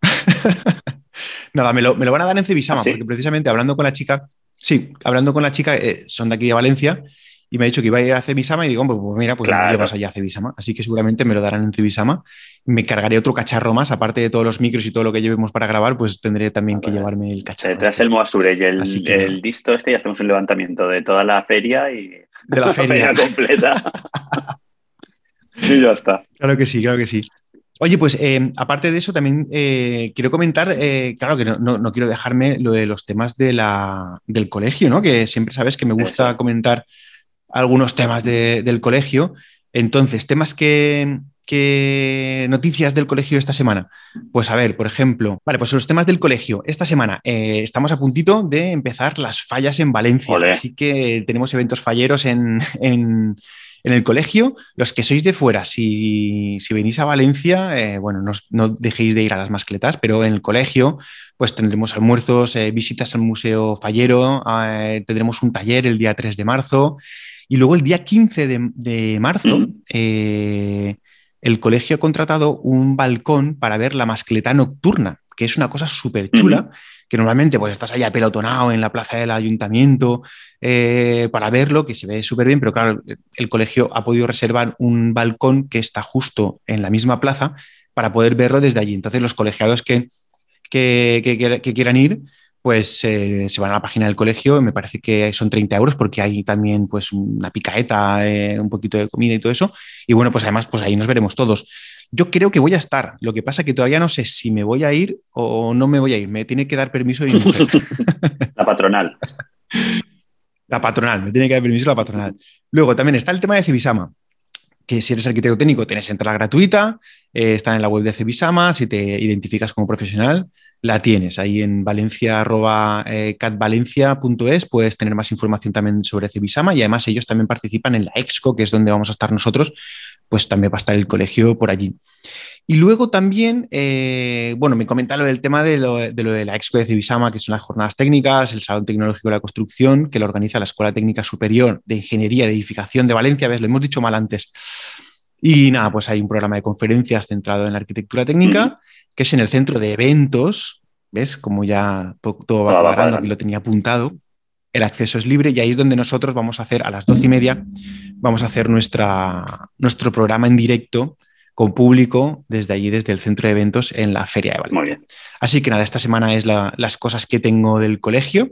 <laughs> Nada, me lo, van a dar en Cebisama, ¿Ah, porque precisamente hablando con la chica, sí, hablando con la chica, eh, son de aquí de Valencia, y me ha dicho que iba a ir a Cebisama y digo, pues, pues mira, pues claro. llevas allá a Cebisama. Así que seguramente me lo darán en Cebisama. Me cargaré otro cacharro más, aparte de todos los micros y todo lo que llevemos para grabar, pues tendré también que llevarme el cacharro. Tras este. el Moasure y el, el disto este y hacemos un levantamiento de toda la feria y de la <laughs> feria. completa. <laughs> y ya está. Claro que sí, claro que sí. Oye, pues eh, aparte de eso, también eh, quiero comentar, eh, claro que no, quiero dejarme lo de los temas de la, del colegio, ¿no? Que siempre sabes que me gusta comentar algunos temas del colegio. Entonces, temas que, noticias del colegio esta semana? Pues a ver, por ejemplo, vale, pues los temas del colegio. Esta semana estamos a puntito de empezar las fallas en Valencia, así que tenemos eventos falleros en, en el colegio, los que sois de fuera, si, venís a Valencia, eh, bueno, no, dejéis de ir a las mascletas, pero en el colegio, pues tendremos almuerzos, eh, visitas al Museo Fallero, eh, tendremos un taller el día 3 de marzo y luego el día 15 de, marzo. Mm. el colegio ha contratado un balcón para ver la mascleta nocturna, que es una cosa súper chula que normalmente pues estás allá pelotonado en la plaza del ayuntamiento eh, para verlo, que se ve súper bien, pero claro, el colegio ha podido reservar un balcón que está justo en la misma plaza para poder verlo desde allí. Entonces los colegiados que, que, quieran ir, pues eh, se van a la página del colegio, me parece que son 30 euros porque hay también pues una picaeta, eh, un poquito de comida y todo eso. Y bueno, pues además pues ahí nos veremos todos. Yo creo que voy a estar. Lo que pasa es que todavía no sé si me voy a ir o no me voy a ir. Me tiene que dar permiso mi mujer. <laughs> <laughs> La patronal. La patronal, me tiene que dar permiso la patronal. Luego también está el tema de Cibisama que si eres arquitecto técnico tienes entrada gratuita, eh, está en la web de Cibisama, si te identificas como profesional, la tienes ahí en valencia, eh, catvalencia.es, puedes tener más información también sobre Cibisama y además ellos también participan en la Exco, que es donde vamos a estar nosotros, pues también va a estar el colegio por allí. Y luego también, eh, bueno, me comenta lo del tema de lo, de la Exco de Cibisama, que son las jornadas técnicas, el Salón Tecnológico de la Construcción, que lo organiza la Escuela Técnica Superior de Ingeniería de Edificación de Valencia, ¿ves? Lo hemos dicho mal antes. Y nada, pues hay un programa de conferencias centrado en la arquitectura técnica que es en el centro de eventos, ¿ves? Como ya todo va cuadrando, aquí lo tenía apuntado. El acceso es libre y ahí es donde nosotros vamos a hacer a las doce y media, vamos a hacer nuestra, nuestro programa en directo con público desde allí, desde el centro de eventos en la Feria de Valencia. Muy bien. Así que nada, esta semana es las cosas que tengo del colegio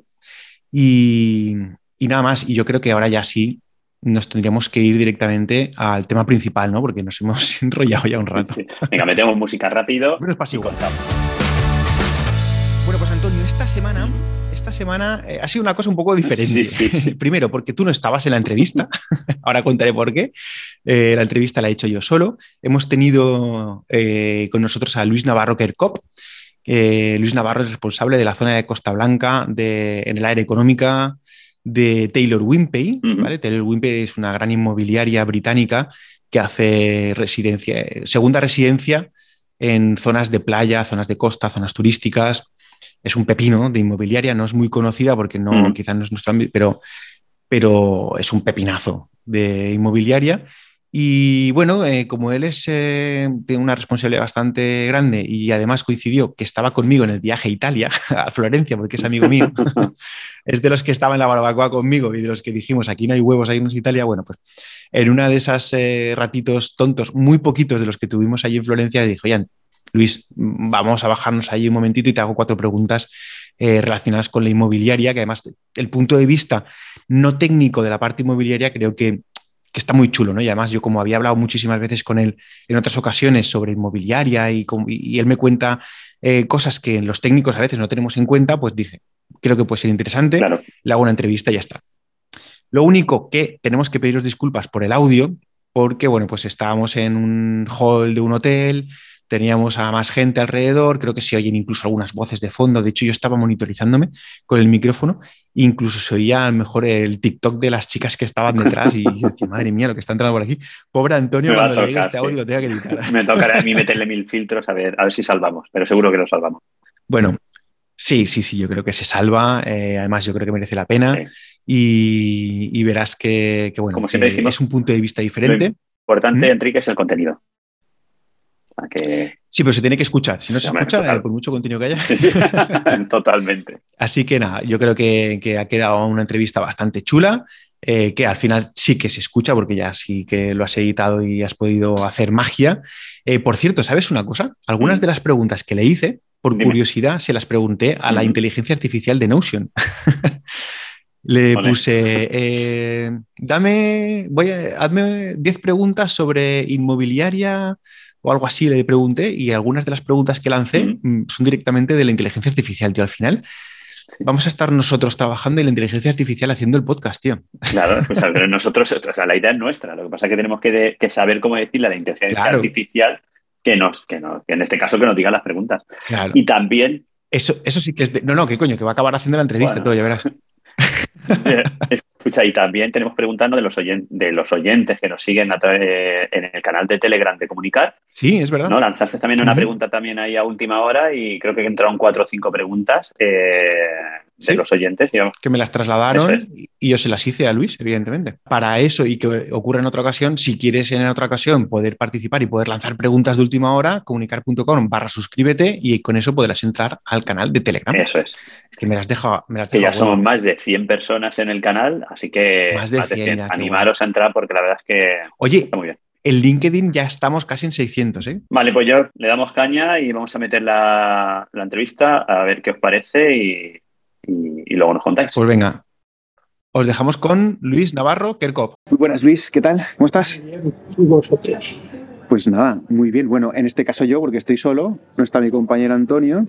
y, y, nada más. Y yo creo que ahora ya sí nos tendríamos que ir directamente al tema principal, ¿no? Porque nos hemos <laughs> enrollado ya un rato. Venga, metemos música rápido. Bueno, pues Antonio, esta semana, esta semana eh, ha sido una cosa un poco diferente. <laughs> Primero, porque tú no estabas en la entrevista. <laughs> Ahora contaré por qué. Eh, la entrevista la he hecho yo solo. Hemos tenido eh, con nosotros a Luis Navarro Kerkop. Luis Navarro es responsable de la zona de Costa Blanca de, en el área económica, de Taylor Wimpey. ¿vale? Taylor Wimpey es una gran inmobiliaria británica que hace residencia, segunda residencia en zonas de playa, zonas de costa, zonas turísticas. Es un pepino de inmobiliaria, no es muy conocida porque no, quizás no es nuestro ámbito, pero, pero es un pepinazo de inmobiliaria. Y bueno, eh, como él es, eh, tiene una responsabilidad bastante grande y además coincidió que estaba conmigo en el viaje a Italia, <laughs> a Florencia, porque es amigo mío, <laughs> es de los que estaba en la barbacoa conmigo y de los que dijimos, aquí no hay huevos, hay unos Italia. Bueno, pues en una de esas eh, ratitos tontos, muy poquitos de los que tuvimos allí en Florencia, le dijo, oye, Luis, vamos a bajarnos allí un momentito y te hago cuatro preguntas relacionadas con la inmobiliaria, que además el punto de vista no técnico de la parte inmobiliaria creo que que está muy chulo, ¿no? Y además yo como había hablado muchísimas veces con él en otras ocasiones sobre inmobiliaria y, y él me cuenta eh, cosas que los técnicos a veces no tenemos en cuenta, pues dije, creo que puede ser interesante, le hago una entrevista y ya está. Lo único que tenemos que pediros disculpas por el audio, porque bueno, pues estábamos en un hall de un hotel, teníamos a más gente alrededor, creo que se oyen incluso algunas voces de fondo, de hecho yo estaba monitorizándome con el micrófono, incluso se oía a lo mejor el TikTok de las chicas que estaban detrás y decía, madre mía, lo que está entrando por aquí, pobre Antonio, cuando llegue este audio lo tenga que editar. <laughs> Me tocará a mí meterle mil filtros a ver, a ver si salvamos, pero seguro que lo salvamos. Bueno, Sí, sí, sí, yo creo que se salva. Eh, además, yo creo que merece la pena. Y, verás que, bueno, Como siempre es un punto de vista diferente. Lo importante, Enrique, es el contenido. Sí, pero se tiene que escuchar. Si no se escucha, por mucho contenido que haya. <laughs> Totalmente. Así que nada, yo creo que, ha quedado una entrevista bastante chula. Eh, que al final sí que se escucha porque ya sí que lo has editado y has podido hacer magia. Eh, por cierto, ¿sabes una cosa? Algunas mm. de las preguntas que le hice, por curiosidad, se las pregunté a la inteligencia artificial de Notion. <laughs> le puse, eh, dame, voy a, hazme 10 preguntas sobre inmobiliaria o algo así le pregunté y algunas de las preguntas que lancé mm, son directamente de la inteligencia artificial, tío. Al final vamos a estar nosotros trabajando y la inteligencia artificial haciendo el podcast, tío. Claro, pues <laughs> nosotros, o sea, la idea es nuestra. Lo que pasa es que tenemos que, saber cómo decirle a la inteligencia artificial que nos, que nos, que en este caso que nos diga las preguntas. Y también. Eso, eso sí que es de. No, no, qué coño, que va a acabar haciendo la entrevista, todo, ya verás. <laughs> Escucha, y también tenemos preguntando de los, oyentes, de los oyentes que nos siguen en el canal de Telegram de Comunicar. Sí, es verdad. ¿no? Lanzaste también una pregunta también ahí a última hora y creo que entraron cuatro o cinco preguntas. Eh, de los oyentes, digamos. Que me las trasladaron y yo se las hice a Luis, evidentemente. Para eso y que ocurra en otra ocasión, si quieres en otra ocasión poder participar y poder lanzar preguntas de última hora, comunicar.com barra suscríbete y con eso podrás entrar al canal de Telegram. Eso es. Es que me las dejo. Me las que ya somos más de 100 personas en el canal, así que más de 100, animaros a entrar porque la verdad es que Oye, está muy bien. El LinkedIn ya estamos casi en 600, ¿eh? Vale, pues yo le damos caña y vamos a meter la, la entrevista a ver qué os parece y, y, luego nos contáis. Pues venga, os dejamos con Luis Navarro Kerkop. Muy buenas, Luis, ¿qué tal? ¿Cómo estás? Muy bien, vosotros. Pues nada, muy bien. Bueno, en este caso yo, porque estoy solo, no está mi compañero Antonio,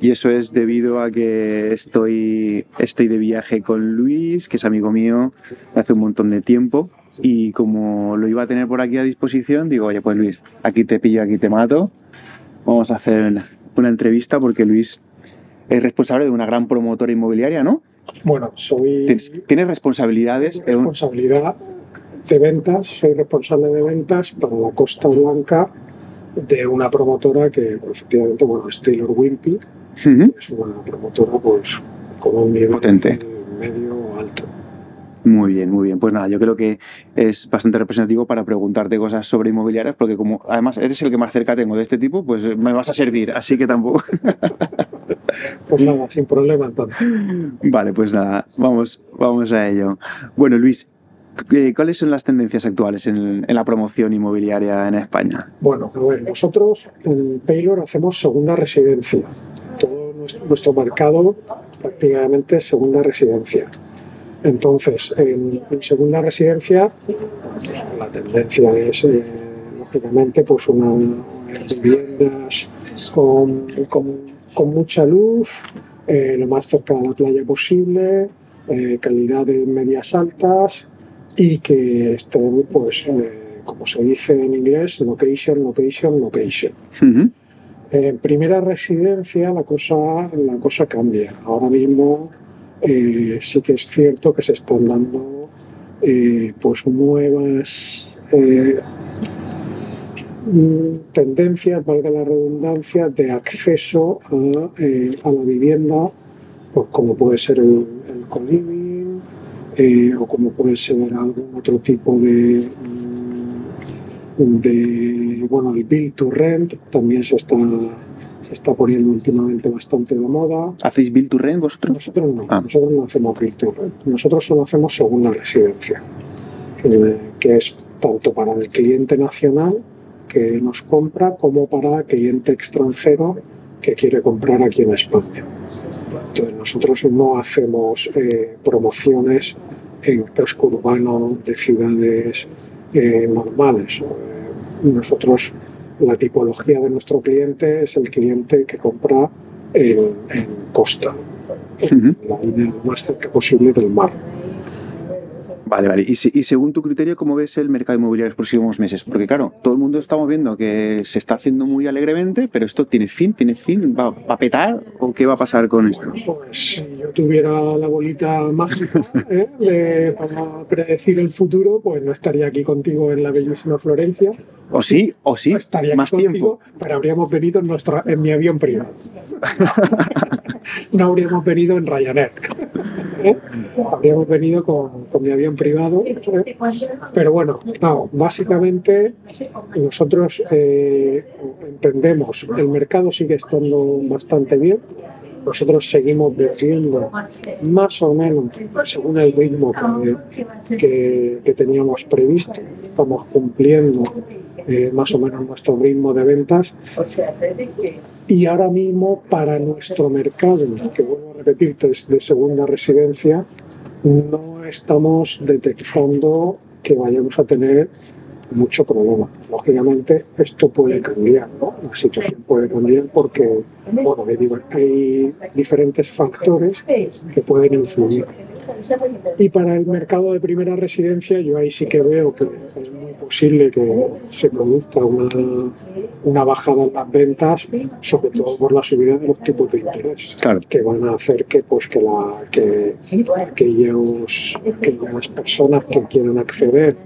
y eso es debido a que estoy, estoy de viaje con Luis, que es amigo mío hace un montón de tiempo, y como lo iba a tener por aquí a disposición, digo, oye, pues Luis, aquí te pillo, aquí te mato, vamos a hacer una entrevista porque Luis es responsable de una gran promotora inmobiliaria, ¿no? Bueno, soy... ¿Tienes, responsabilidades? Responsabilidad de ventas, soy responsable de ventas para la Costa Blanca de una promotora que efectivamente, bueno, es Taylor Wimpy, es una promotora pues con un nivel Potente. medio alto. Muy bien, muy bien. Pues nada, yo creo que es bastante representativo para preguntarte cosas sobre inmobiliarias, porque como además eres el que más cerca tengo de este tipo, pues me vas a servir, así que tampoco. <laughs> pues nada, sin problema entonces. Vale, pues nada, vamos, vamos a ello. Bueno, Luis, ¿cuáles son las tendencias actuales en, la promoción inmobiliaria en España? Bueno, a ver, nosotros en Taylor hacemos segunda residencia. Todo nuestro mercado prácticamente es segunda residencia. Entonces, en, segunda residencia, la tendencia es, eh, lógicamente, pues unas viviendas con, con, mucha luz, eh, lo más cerca de la playa posible, eh, calidades medias altas y que estén, pues, como se dice en inglés, location, location, location. En primera residencia la cosa, la cosa cambia. Ahora mismo eh, sí que es cierto que se están dando eh, pues nuevas eh, tendencias, valga la redundancia, de acceso a, la vivienda, pues como puede ser el, el co o como puede ser algún otro tipo de, de, bueno, el build to rent también se está, se está poniendo últimamente bastante de moda. ¿Hacéis build to rent vosotros? Nosotros no, Ah. nosotros no hacemos build to rent. Nosotros solo hacemos segunda residencia, eh, que es tanto para el cliente nacional que nos compra como para cliente extranjero que quiere comprar aquí en España. Entonces nosotros no hacemos eh, promociones en casco urbano de ciudades eh, normales. Eh, Nosotros, la tipología de nuestro cliente es el cliente que compra en, en costa, la línea más cerca posible del mar. Vale, vale. Y, se- y según tu criterio, ¿cómo ves el mercado inmobiliario en los próximos meses? Porque claro, todo el mundo estamos viendo que se está haciendo muy alegremente, pero esto tiene fin, tiene fin, ¿va, va a petar o qué va a pasar con esto? Pues si yo tuviera la bolita mágica <laughs> ¿eh? de- para predecir el futuro, pues no estaría aquí contigo en la bellísima Florencia. O sí, o sí, estaría más contigo, tiempo. pero habríamos venido en, nuestra, en mi avión privado. <laughs> no habríamos venido en Ryanair. ¿eh? Habríamos venido con, con mi avión privado. ¿Eh? Pero bueno, no, básicamente nosotros eh, entendemos, el mercado sigue estando bastante bien. Nosotros seguimos vendiendo más o menos según el ritmo que, que- que teníamos previsto. Estamos cumpliendo eh, más o menos nuestro ritmo de ventas y ahora mismo para nuestro mercado, que vuelvo a repetirte, es de segunda residencia, no estamos detectando que vayamos a tener mucho problema. Lógicamente esto puede cambiar, ¿no? La situación puede cambiar porque, bueno, hay diferentes factores que pueden influir. Y para el mercado de primera residencia, yo ahí sí que veo que es muy posible que se produzca una, una bajada en las ventas, sobre todo por la subida de los tipos de interés, Claro. que van a hacer que, pues, que, la, que aquellos, aquellas personas que quieran acceder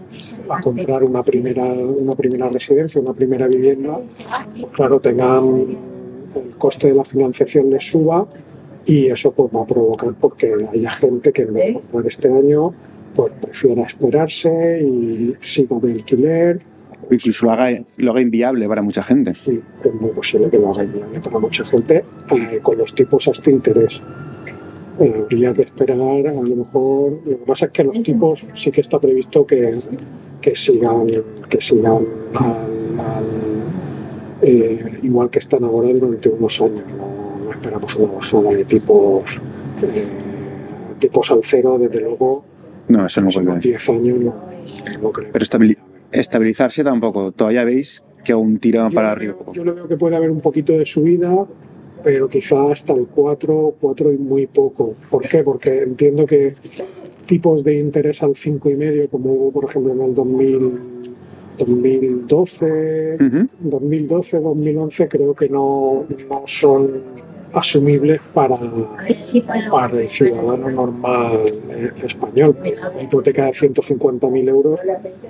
a comprar una primera, una primera residencia, una primera vivienda, pues, claro, tengan el coste de la financiación les suba y eso pues, va a provocar porque haya gente que en vez de comprar este año pues prefiera esperarse y siga de alquiler O incluso lo haga, lo haga inviable para mucha gente. y es muy posible que lo haga inviable para mucha gente eh, con los tipos hasta interés. Eh, habría que esperar, a lo mejor. Lo que pasa es que los tipos sí que está previsto que, que sigan, que sigan al- al- eh, igual que están ahora durante unos años. No esperamos una bajada de tipos, eh, tipos al cero, desde luego. No, eso no vuelve. unos 10 años no, no creo. Pero estabili- estabilizarse tampoco. Todavía veis que aún tira para arriba. Yo le veo que puede haber un poquito de subida, pero quizá hasta el 4, 4 y muy poco. ¿Por qué? Porque entiendo que tipos de interés al 5,5, como hubo, por ejemplo, en el 2000, 2012, Ujú. 2012, 2011, creo que no, no son asumibles para, para el ciudadano normal eh, español. Una hipoteca de 150.000 euros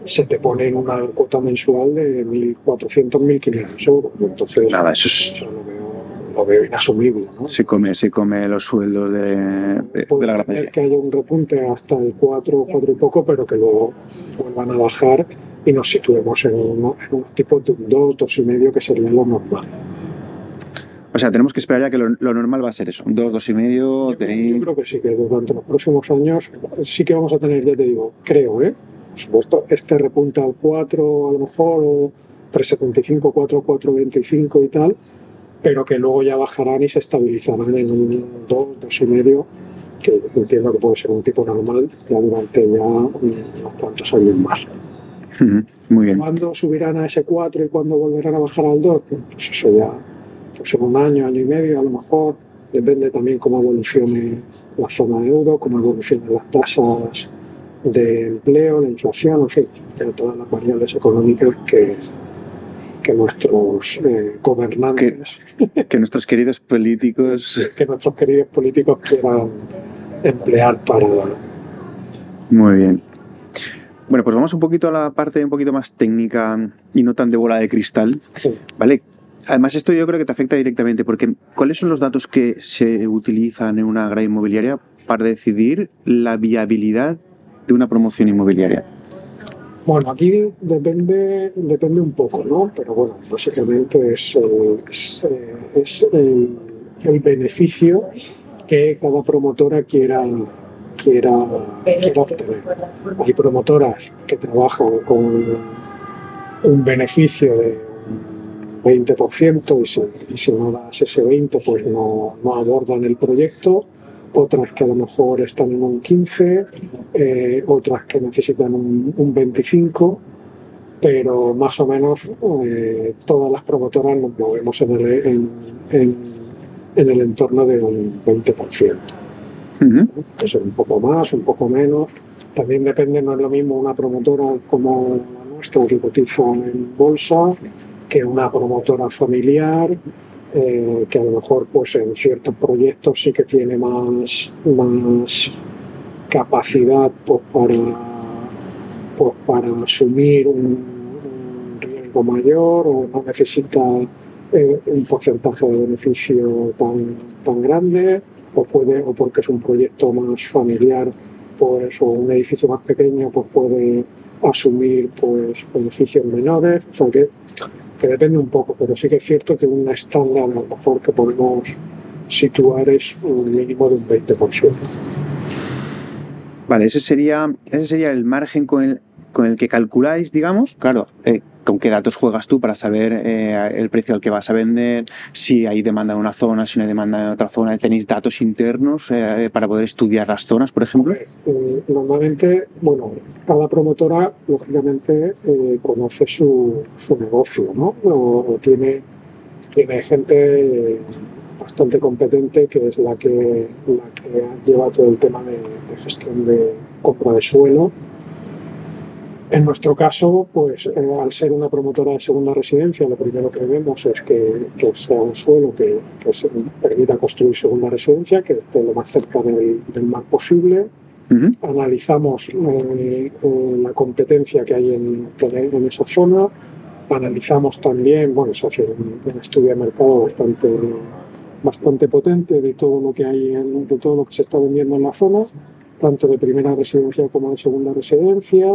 se te pone en una cuota mensual de 1.400, 1.500 euros. Entonces, Nada, eso es- eso lo, veo, lo veo inasumible. ¿no? Se come, se come los sueldos de, de- de Puede la tener gracia. que haya un repunte hasta el 4, 4 y poco, pero que luego vuelvan a bajar y nos situemos en, uno- en unos tipos de un 2, 2,5 que sería lo normal. O sea, tenemos que esperar ya que lo, lo normal va a ser eso. 2, 2 y medio. Yo tenéis- creo que sí, que durante los próximos años sí que vamos a tener, ya te digo, creo, ¿eh? Por supuesto, este repunte al 4 a lo mejor, o 3,75, 4, 4,25 y tal, pero que luego ya bajarán y se estabilizarán en un 2, 2,5, que entiendo que puede ser un tipo normal ya durante ya unos cuantos años más. Muy bien. ¿Cuándo subirán a ese 4 y cuándo volverán a bajar al 2? Pues eso ya, pues en un año, año y medio a lo mejor. Depende también cómo evolucione la zona euro, cómo evolucionen las tasas de empleo, la inflación, en fin, de todas las variables económicas que, que nuestros eh, gobernantes, Que nuestros queridos políticos. <laughs> que nuestros queridos políticos quieran emplear para... Muy bien. Bueno, pues vamos un poquito a la parte un poquito más técnica y no tan de bola de cristal, Sí. ¿vale? Además, esto yo creo que te afecta directamente porque ¿cuáles son los datos que se utilizan en una gran inmobiliaria para decidir la viabilidad de una promoción inmobiliaria? Bueno, aquí depende, depende un poco, ¿no? Pero bueno, básicamente es, es, es el, el beneficio que cada promotora quiera, quiera, quiera obtener. Hay promotoras que trabajan con un beneficio de 20% y si, y si no das ese 20% pues no, no, abordan el proyecto, otras que a lo mejor están en un 15%, eh, otras que necesitan un, un 25%, pero más o menos eh, todas las promotoras nos movemos en el, en, en, en el entorno de un 20%. Uh -huh. Puede ser un poco más, un poco menos. También depende, no es lo mismo una promotora como la nuestra que cotiza en bolsa que una promotora familiar eh, que a lo mejor pues en ciertos proyectos sí que tiene más, más capacidad pues, para, pues, para asumir un, riesgo mayor o no necesita eh, un porcentaje de beneficio tan, tan grande o, puede, o porque es un proyecto más familiar pues, o un edificio más pequeño pues puede asumir pues beneficios menores o sea que, que depende un poco pero sí que es cierto que un estándar a lo mejor que podemos situar es un mínimo de un 20%. Vale, ese sería, ese sería el margen con el, con el que calculáis, digamos. Claro, eh, con qué datos juegas tú para saber eh, el precio al que vas a vender, si hay demanda en una zona, si no hay demanda en otra zona. ¿Tenéis datos internos eh, para poder estudiar las zonas, por ejemplo? Eh, normalmente, bueno, cada promotora, lógicamente, conoce su, su, negocio, ¿no? O, o tiene, tiene gente bastante competente que es la que, la que lleva todo el tema de, de gestión de compra de suelo en nuestro caso, pues eh, al ser una promotora de segunda residencia, lo primero que vemos es que, que sea un suelo que, que se permita construir segunda residencia, que esté lo más cerca del, del mar posible. Uh -huh. Analizamos eh, eh, la competencia que hay en, en, esa zona. Analizamos también, bueno, se hace un, un, estudio de mercado bastante, bastante potente de todo lo que hay, en, de todo lo que se está vendiendo en la zona, tanto de primera residencia como de segunda residencia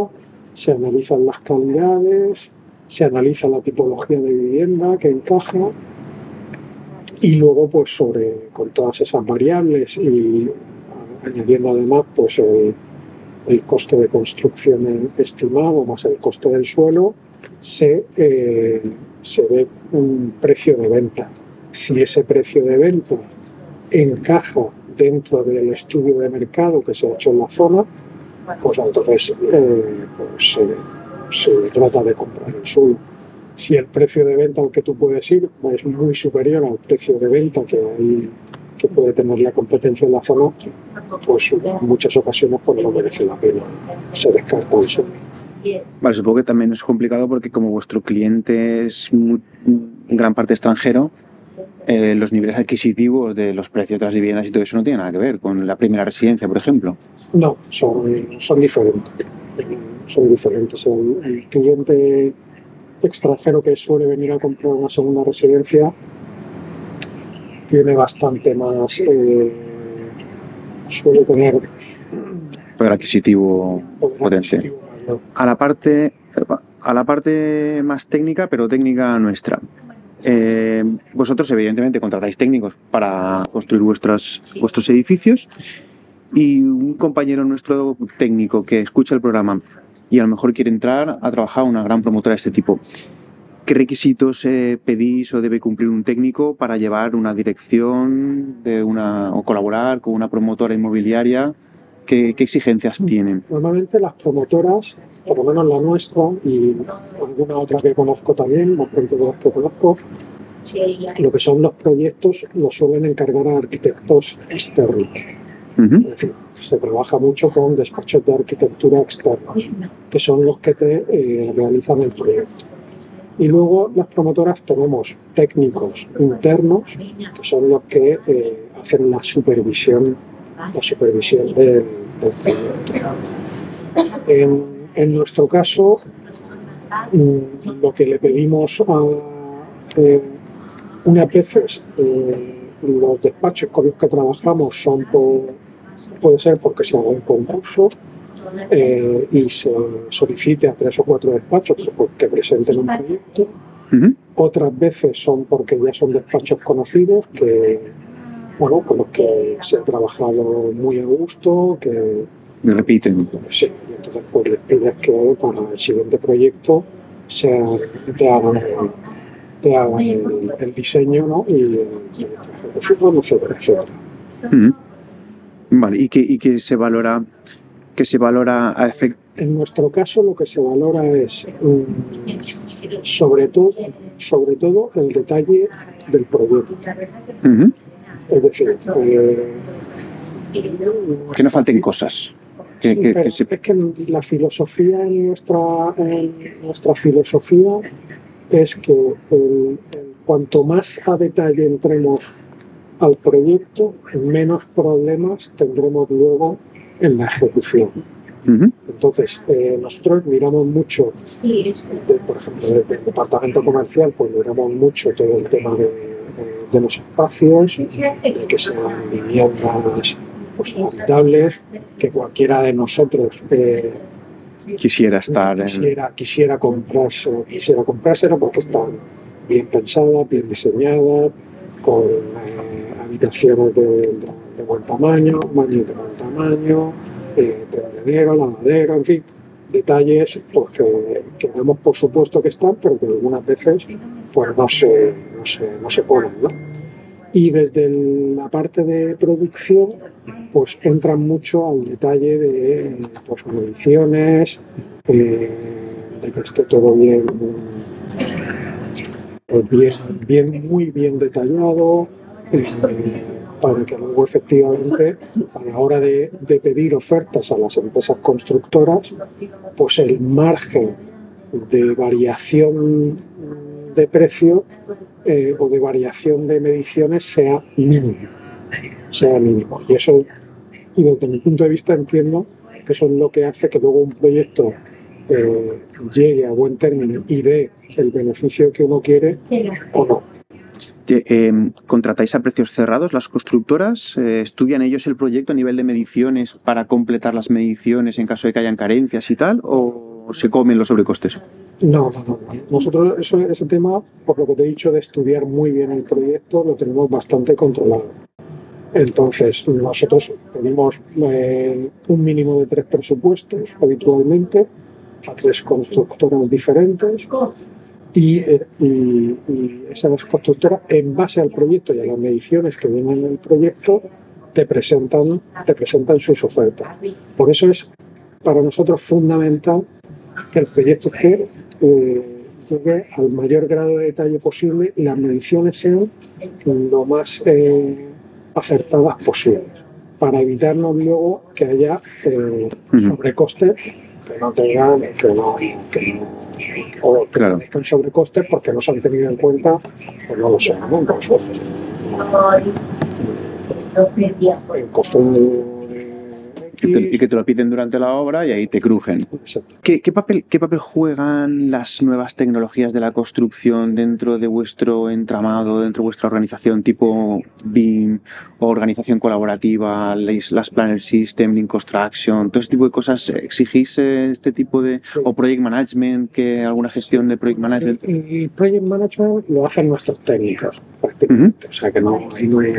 se analizan las calidades, se analiza la tipología de vivienda que encaja y luego pues sobre con todas esas variables y añadiendo además pues el, el coste de construcción estimado más el coste del suelo se, eh, se ve un precio de venta. Si ese precio de venta encaja dentro del estudio de mercado que se ha hecho en la zona pues entonces eh, pues, eh, se trata de comprar el suelo. Si el precio de venta al que tú puedes ir es muy superior al precio de venta que, hay, que puede tener la competencia en la zona, pues en muchas ocasiones pues, no merece la pena. Se descarta el suelo. Vale, supongo que también es complicado porque como vuestro cliente es en gran parte extranjero, eh, los niveles adquisitivos de los precios de las viviendas y todo eso no tiene nada que ver con la primera residencia, por ejemplo. No, son, son diferentes. Son diferentes. El, el, cliente extranjero que suele venir a comprar una segunda residencia tiene bastante más. Eh, suele tener. Poder adquisitivo poder potente. Adquisitivo a la parte a la parte más técnica, pero técnica nuestra. Eh, vosotros, evidentemente, contratáis técnicos para construir vuestros, vuestros edificios y un compañero nuestro técnico que escucha el programa y a lo mejor quiere entrar a trabajar a una gran promotora de este tipo. ¿Qué requisitos eh, pedís o debe cumplir un técnico para llevar una dirección de una, o colaborar con una promotora inmobiliaria? ¿Qué, ¿Qué, exigencias tienen? Normalmente las promotoras, por lo menos la nuestra y alguna otra que conozco también, más de las que conozco, lo que son los proyectos los suelen encargar a arquitectos externos. Uh -huh. Es decir, se trabaja mucho con despachos de arquitectura externos, que son los que te eh, realizan el proyecto. Y luego las promotoras tenemos técnicos internos, que son los que eh, hacen la supervisión la supervisión del. En, en, nuestro caso, mm, lo que le pedimos a eh, unas veces eh, los despachos con los que trabajamos son por, puede ser porque se haga un concurso eh, y se solicite a tres o cuatro despachos que presenten un proyecto. Otras veces son porque ya son despachos conocidos que, bueno, con los que se ha trabajado muy a gusto, que repiten. sí, entonces pues les pides que para el siguiente proyecto se te hagan, te hagan el, el diseño ¿no? y el, ejecución, etcétera, etcétera. Vale, ¿y qué, y qué se valora? ¿Qué se valora a efecto? En nuestro caso lo que se valora es mm, sobre todo, sobre todo el detalle del proyecto. Ujú. Es decir, eh, Que no falten cosas. Que, Sí, que- pero que se- Es que la filosofía en nuestra, en nuestra filosofía es que el- el- cuanto más a detalle entremos al proyecto, menos problemas tendremos luego en la ejecución. Entonces, eh, nosotros miramos mucho, de- por ejemplo, desde el departamento comercial, pues miramos mucho todo el tema de, de- de los espacios, de que sean viviendas pues, habitables, que cualquiera de nosotros eh, Quisiera estar en... quisiera, quisiera comprarse, quisiera comprárselo porque están bien pensadas, bien diseñadas, con eh, habitaciones de, de- de buen tamaño, baños de buen tamaño, eh, tendedero, lavadero, en fin, detalles pues, que, que damos por supuesto que están, pero que algunas veces pues, no, se, no, se, no se ponen. Y desde la parte de producción, pues entran mucho al detalle de pues, mediciones, eh, de que esté todo bien, pues, bien, bien, muy bien detallado, eh, para que luego efectivamente, a la hora de, pedir ofertas a las empresas constructoras, pues el margen de variación de precio eh, o de variación de mediciones sea mínimo. Sea mínimo. Y eso, y desde mi punto de vista entiendo que eso es lo que hace que luego un proyecto eh, llegue a buen término y dé el beneficio que uno quiere o no. Eh, ¿Contratáis a precios cerrados las constructoras? Eh, ¿Estudian ellos el proyecto a nivel de mediciones para completar las mediciones en caso de que hayan carencias y tal? ¿O se comen los sobrecostes? No, no, no. no. Nosotros eso, ese tema, por lo que te he dicho de estudiar muy bien el proyecto, lo tenemos bastante controlado. Entonces, nosotros pedimos eh, un mínimo de tres presupuestos habitualmente a tres constructoras diferentes y, eh, y- y esas constructoras, en base al proyecto y a las mediciones que vienen en el proyecto, te presentan, te presentan sus ofertas. Por eso es para nosotros fundamental que el proyecto esté, eh, llegue al mayor grado de detalle posible y las mediciones sean lo más eh, acertadas posibles para evitarnos luego que haya eh, sobrecostes que no tengan que no, que no- o que Claro. parezcan sobrecostes porque no se han tenido en cuenta pues no lo sé ¿no? De Que te- y que te lo piden durante la obra y ahí te crujen. exacto. ¿Qué, qué papel, ¿Qué papel juegan las nuevas tecnologías de la construcción dentro de vuestro entramado, dentro de vuestra organización, tipo BIM organización colaborativa, las Planner System, Lean Construction, todo ese tipo de cosas? ¿Exigís eh, este tipo de... o Project Management, que alguna gestión de Project Management? El, el project management lo hacen nuestros técnicos, prácticamente. O sea que no, no hay-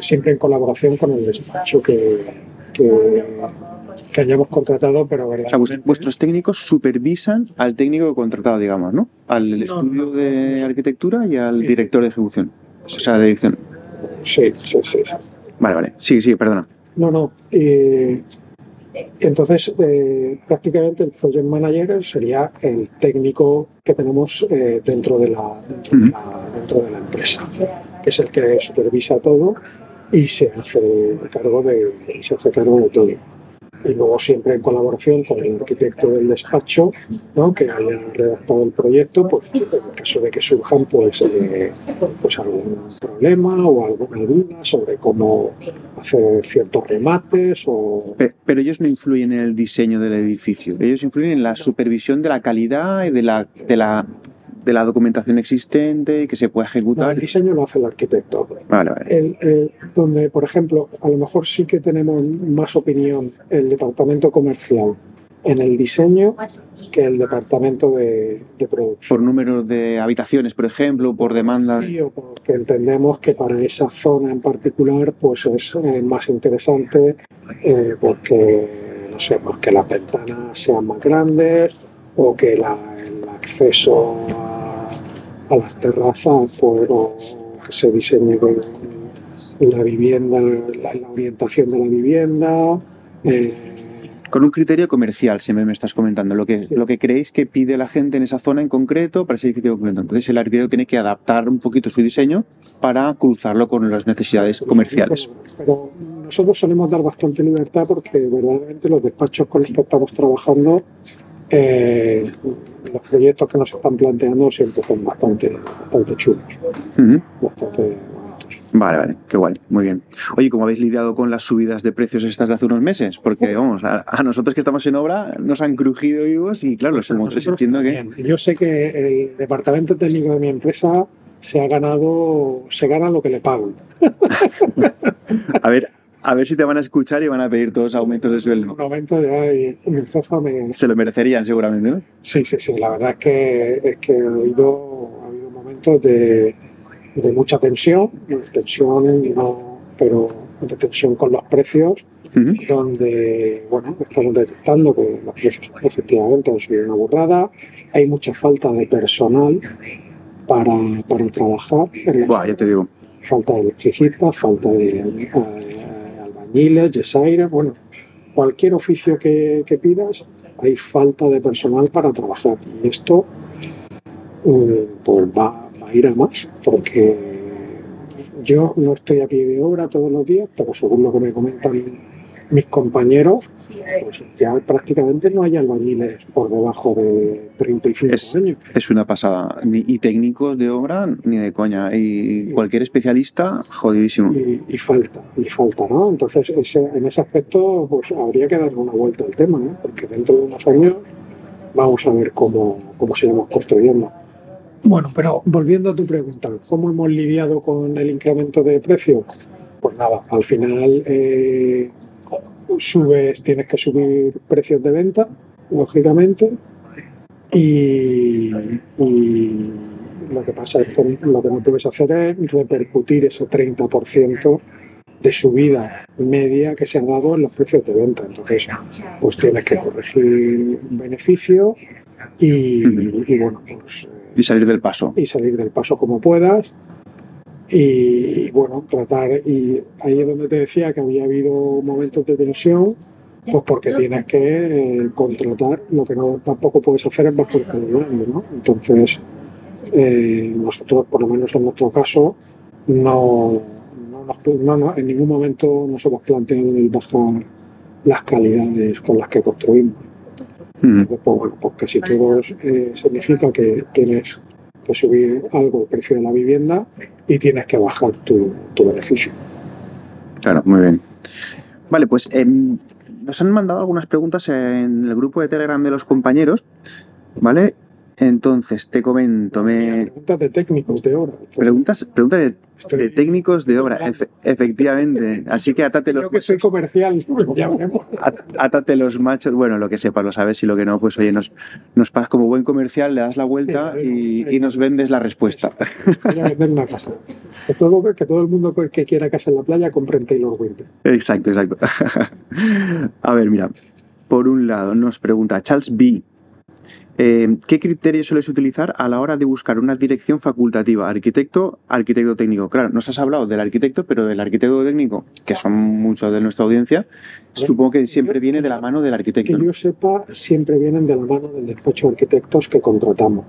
siempre en colaboración con el despacho que, que, que hayamos contratado, pero O sea, vuestros técnicos supervisan al técnico contratado, digamos, ¿no? Al estudio no, de arquitectura y al Sí. director de ejecución. O sea, de dirección. Sí, sí, sí. sí. Vale, vale. Sí, sí, perdona. No, no. eh, entonces, eh, prácticamente el project manager sería el técnico que tenemos eh, dentro, de la, dentro, de la, dentro de la empresa, que es el que supervisa todo y se hace cargo de, se hace cargo de todo. Y luego siempre en colaboración con el arquitecto del despacho, ¿no? que haya redactado el proyecto, pues en caso de que surjan pues, eh, pues algún problema o alguna duda sobre cómo hacer ciertos remates o Pe- Pero ellos no influyen en el diseño del edificio. Ellos influyen en la supervisión de la calidad y de la, de la, de la documentación existente y que se pueda No, ejecutar. el diseño lo hace el arquitecto. Vale, vale. El- el- donde, por ejemplo, a lo mejor sí que tenemos más opinión el departamento comercial en el diseño que el departamento de, de producción. Por número de habitaciones, por ejemplo, por demanda. Sí, o porque entendemos que para esa zona en particular pues es eh, más interesante eh, porque, no sé, porque las ventanas sean más grandes o que la- el acceso a, a las terrazas pues, o que se diseñe con la vivienda, la, la orientación de la vivienda. eh, Con un criterio comercial, siempre me estás comentando, lo que, Sí. lo que creéis que pide la gente en esa zona en concreto para ese edificio concreto. Entonces el arquitecto tiene que adaptar un poquito su diseño para cruzarlo con las necesidades comerciales. Pero nosotros solemos dar bastante libertad porque verdaderamente los despachos con los que estamos trabajando, eh, los proyectos que nos están planteando siempre son bastante, bastante chulos, bastante bonitos. Vale, vale, qué guay, muy bien. Oye, ¿cómo habéis lidiado con las subidas de precios estas de hace unos meses? Porque, vamos, a, a nosotros que estamos en obra nos han crujido vivos y, claro, los motores Nosotros entiendo que... Yo sé que el departamento técnico de mi empresa se ha ganado, se gana lo que le pagan. <laughs> A ver, a ver si te van a escuchar y van a pedir todos aumentos de sueldo. un momento ya y mi jefa me, Se lo merecerían seguramente, ¿no? Sí, sí, sí. La verdad es que, es que ha, habido, ha habido momentos de, de mucha tensión, tensión, no, pero de tensión con los precios, donde bueno, estamos detectando que los precios efectivamente han subido una burrada, hay mucha falta de personal para, para trabajar, Buah, ya te digo. falta de electricistas, falta de eh, albañiles, yesaires, bueno, cualquier oficio que, pidas, hay falta de personal para trabajar. Y esto mm, pues va, va a ir a más, porque yo no estoy a pie de obra todos los días, pero según lo que me comentan mis compañeros, pues ya prácticamente no hay albañiles por debajo de 35 Es- años. Es una pasada. Ni, y técnicos de obra, ni de coña. Y cualquier especialista, jodidísimo. y, y falta, y falta, ¿no? Entonces, ese- en ese aspecto, pues habría que darle una vuelta al tema, ¿no? Porque dentro de unos años vamos a ver cómo, cómo seguimos construyendo. Bueno, pero volviendo a tu pregunta, ¿cómo hemos lidiado con el incremento de precios? Pues nada, al final eh, subes, tienes que subir precios de venta, lógicamente, y, y lo que pasa es que lo que no puedes hacer es repercutir ese 30% de subida media que se ha dado en los precios de venta. Entonces, pues tienes que corregir beneficio y, y, bueno, pues Y salir del paso. y salir del paso como puedas. Y bueno, tratar, y ahí es donde te decía que había habido momentos de tensión, pues porque tienes que eh, contratar, lo que no tampoco puedes hacer es bajo el calendario, ¿no? Entonces, eh, nosotros, por lo menos en nuestro caso, no, no, nos- no- no- en ningún momento nos hemos planteado el bajar las calidades con las que construimos. Ujú. Pues bueno, pues casi todo eh, significa que tienes que subir algo el precio de la vivienda y tienes que bajar tu, tu beneficio. Claro, muy bien. Vale, pues em, nos han mandado algunas preguntas en el grupo de Telegram de los compañeros, ¿vale? Entonces, te comento, me... Preguntas de técnicos de obra. Preguntas, preguntas de, Estoy- de técnicos de obra, efe- efectivamente. Así que atate los, Creo que soy comercial, <laughs> ya veremos. at- átate los machos, bueno, lo que sepas, lo sabes y lo que no, pues oye, nos, nos pasas como buen comercial, le das la vuelta y, y nos vendes la respuesta. Voy a vender una casa. Que todo, que todo el mundo que quiera casa en la playa compre en Taylor Winter. Exacto, exacto. <laughs> A ver, mira, por un lado nos pregunta Charles B. eh, ¿Qué criterios sueles utilizar a la hora de buscar una dirección facultativa? Arquitecto, arquitecto técnico. Claro, nos has hablado del arquitecto, pero del arquitecto técnico, que son muchos de nuestra audiencia, supongo que siempre viene de la mano del Que arquitecto. ¿no? yo sepa, siempre vienen de la mano del despacho de arquitectos que contratamos.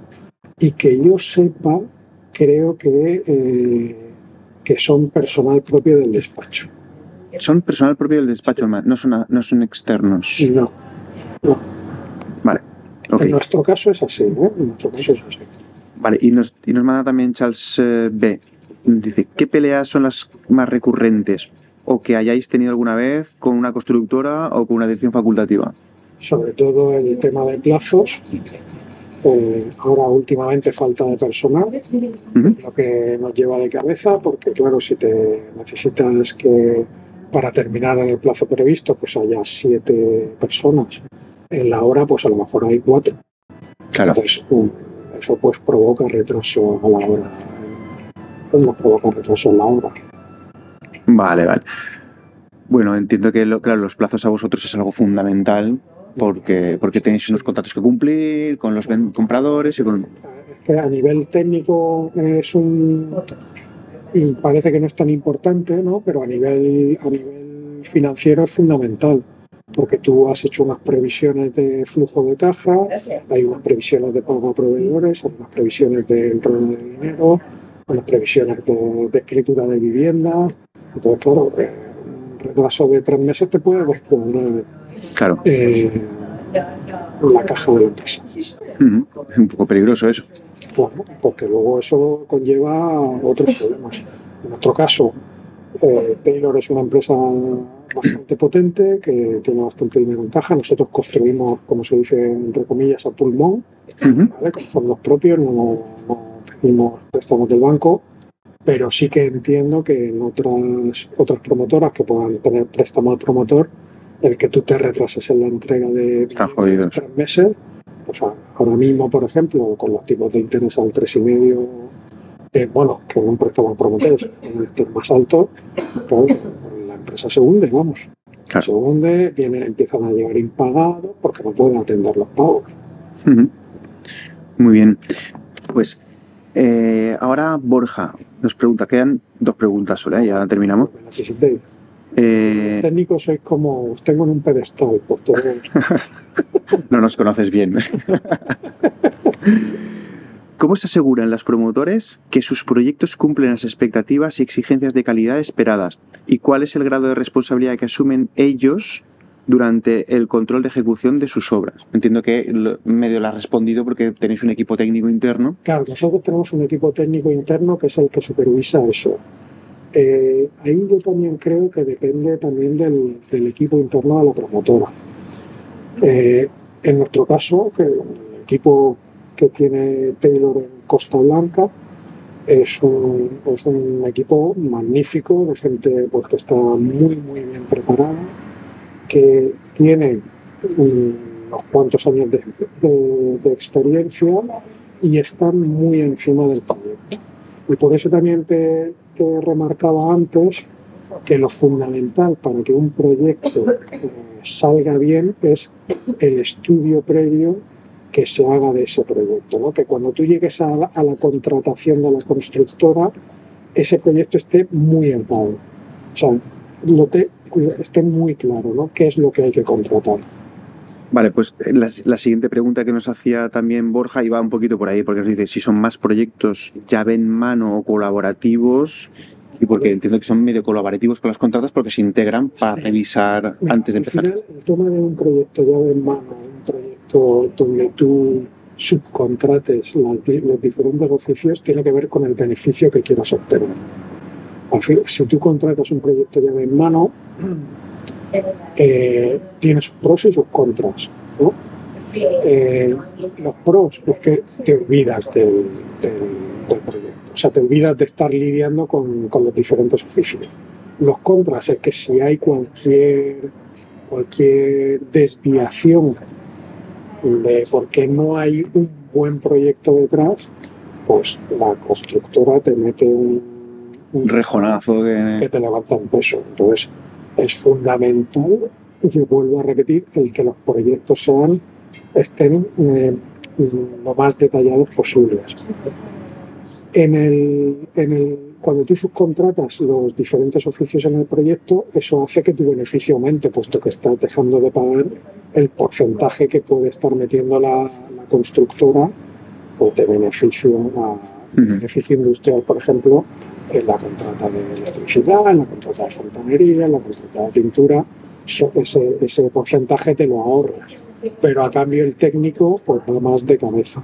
Y que yo sepa, creo que, eh, que son personal propio del despacho. Son personal propio del despacho, no son, no son externos. No. Vale, En nuestro caso es así, ¿no? En nuestro caso es así. Vale, y nos, y nos manda también Charles eh, B. Dice, ¿qué peleas son las más recurrentes o que hayáis tenido alguna vez con una constructora o con una dirección facultativa? Sobre todo el tema de plazos Eh, ahora últimamente falta de personal, lo que nos lleva de cabeza, porque claro, si te necesitas que para terminar en el plazo previsto, pues haya siete personas. En la hora, pues a lo mejor hay cuatro. Claro. Entonces, um, eso pues provoca retraso a la hora. Pues nos provoca retraso en la hora. Vale, vale. Bueno, entiendo que lo- claro, los plazos a vosotros es algo fundamental porque, porque tenéis unos contratos que cumplir con los compradores y con... Es que a nivel técnico es un. Parece que no es tan importante, ¿no? Pero a nivel, a nivel financiero es fundamental. Porque tú has hecho unas previsiones de flujo de caja, hay unas previsiones de pago a proveedores, hay unas previsiones de entrada de dinero, unas previsiones de, de escritura de vivienda. Entonces, claro, eh, un retraso de tres meses te puede descuadrar Claro, eh, la caja de la empresa. es un poco peligroso eso. Claro, porque luego eso conlleva otros problemas. En nuestro caso, eh, Taylor es una empresa bastante potente que tiene bastante dinero en caja. Nosotros construimos, como se dice entre comillas, a pulmón, con fondos propios, no, no pedimos préstamos del banco, pero sí que entiendo que en otras, otras promotoras que puedan tener préstamo al promotor, el que tú te retrases en la entrega de tres meses, pues ahora mismo, por ejemplo, con los tipos de interés al 3,5, eh, bueno, que un préstamo al promotor es un más alto, claro, la empresa se hunde, vamos. Claro. Se hunde, viene, empiezan a llegar impagados porque no pueden atender los pagos. Muy bien. Pues eh, ahora Borja nos pregunta, quedan dos preguntas solo, ¿eh? ya terminamos. Me. Eh, técnicos sois como os tengo en un pedestal por todo. <laughs> no nos conoces bien. <laughs> ¿Cómo se aseguran los promotores que sus proyectos cumplen las expectativas y exigencias de calidad esperadas? ¿Y cuál es el grado de responsabilidad que asumen ellos durante el control de ejecución de sus obras? Entiendo que medio lo has respondido porque tenéis un equipo técnico interno. Claro, nosotros tenemos un equipo técnico interno que es el que supervisa eso. Eh, ahí yo también creo que depende también del, del equipo interno de la promotora. Eh, en nuestro caso, que el equipo que tiene Taylor en Costa Blanca es un, es un equipo magnífico de gente pues, que está muy, muy bien preparada, que tiene unos cuantos años de, de- de experiencia y están muy encima del proyecto. Y por eso también te, te remarcaba antes que lo fundamental para que un proyecto eh, salga bien es el estudio previo que se haga de ese proyecto. ¿no? Que cuando tú llegues a la, a la contratación de la constructora, ese proyecto esté muy en pago. O sea, lo te- esté muy claro ¿no? qué es lo que hay que contratar. Vale, pues eh, la, la siguiente pregunta que nos hacía también Borja iba un poquito por ahí, porque nos dice si son más proyectos llave en mano o colaborativos, y porque entiendo que son medio colaborativos con las contratas porque se integran para revisar Mira, antes de al empezar. final, el tema de un proyecto llave en mano, un proyecto donde tú subcontrates las di- los diferentes oficios, tiene que ver con el beneficio que quieras obtener. Si tú contratas un proyecto llave en mano, eh, tiene sus pros y sus contras. ¿no? Eh, los pros es que te olvidas del, del- del proyecto, o sea, te olvidas de estar lidiando con, con los diferentes oficios. Los contras es que si hay cualquier, cualquier desviación de porque no hay un buen proyecto detrás, pues la constructora te mete un, un Rejonazo que que... te levanta un peso. Entonces, es fundamental, y vuelvo a repetir, el que los proyectos sean, estén eh, lo más detallados posibles. En el, en el, cuando tú subcontratas los diferentes oficios en el proyecto, eso hace que tu beneficio aumente, puesto que estás dejando de pagar el porcentaje que puede estar metiendo la, la constructora o de beneficio a, beneficio industrial, por ejemplo, en la contrata de electricidad, en la contrata de fontanería, en la contrata de pintura, ese, ese porcentaje te lo ahorras. Pero a cambio el técnico pues va más de cabeza.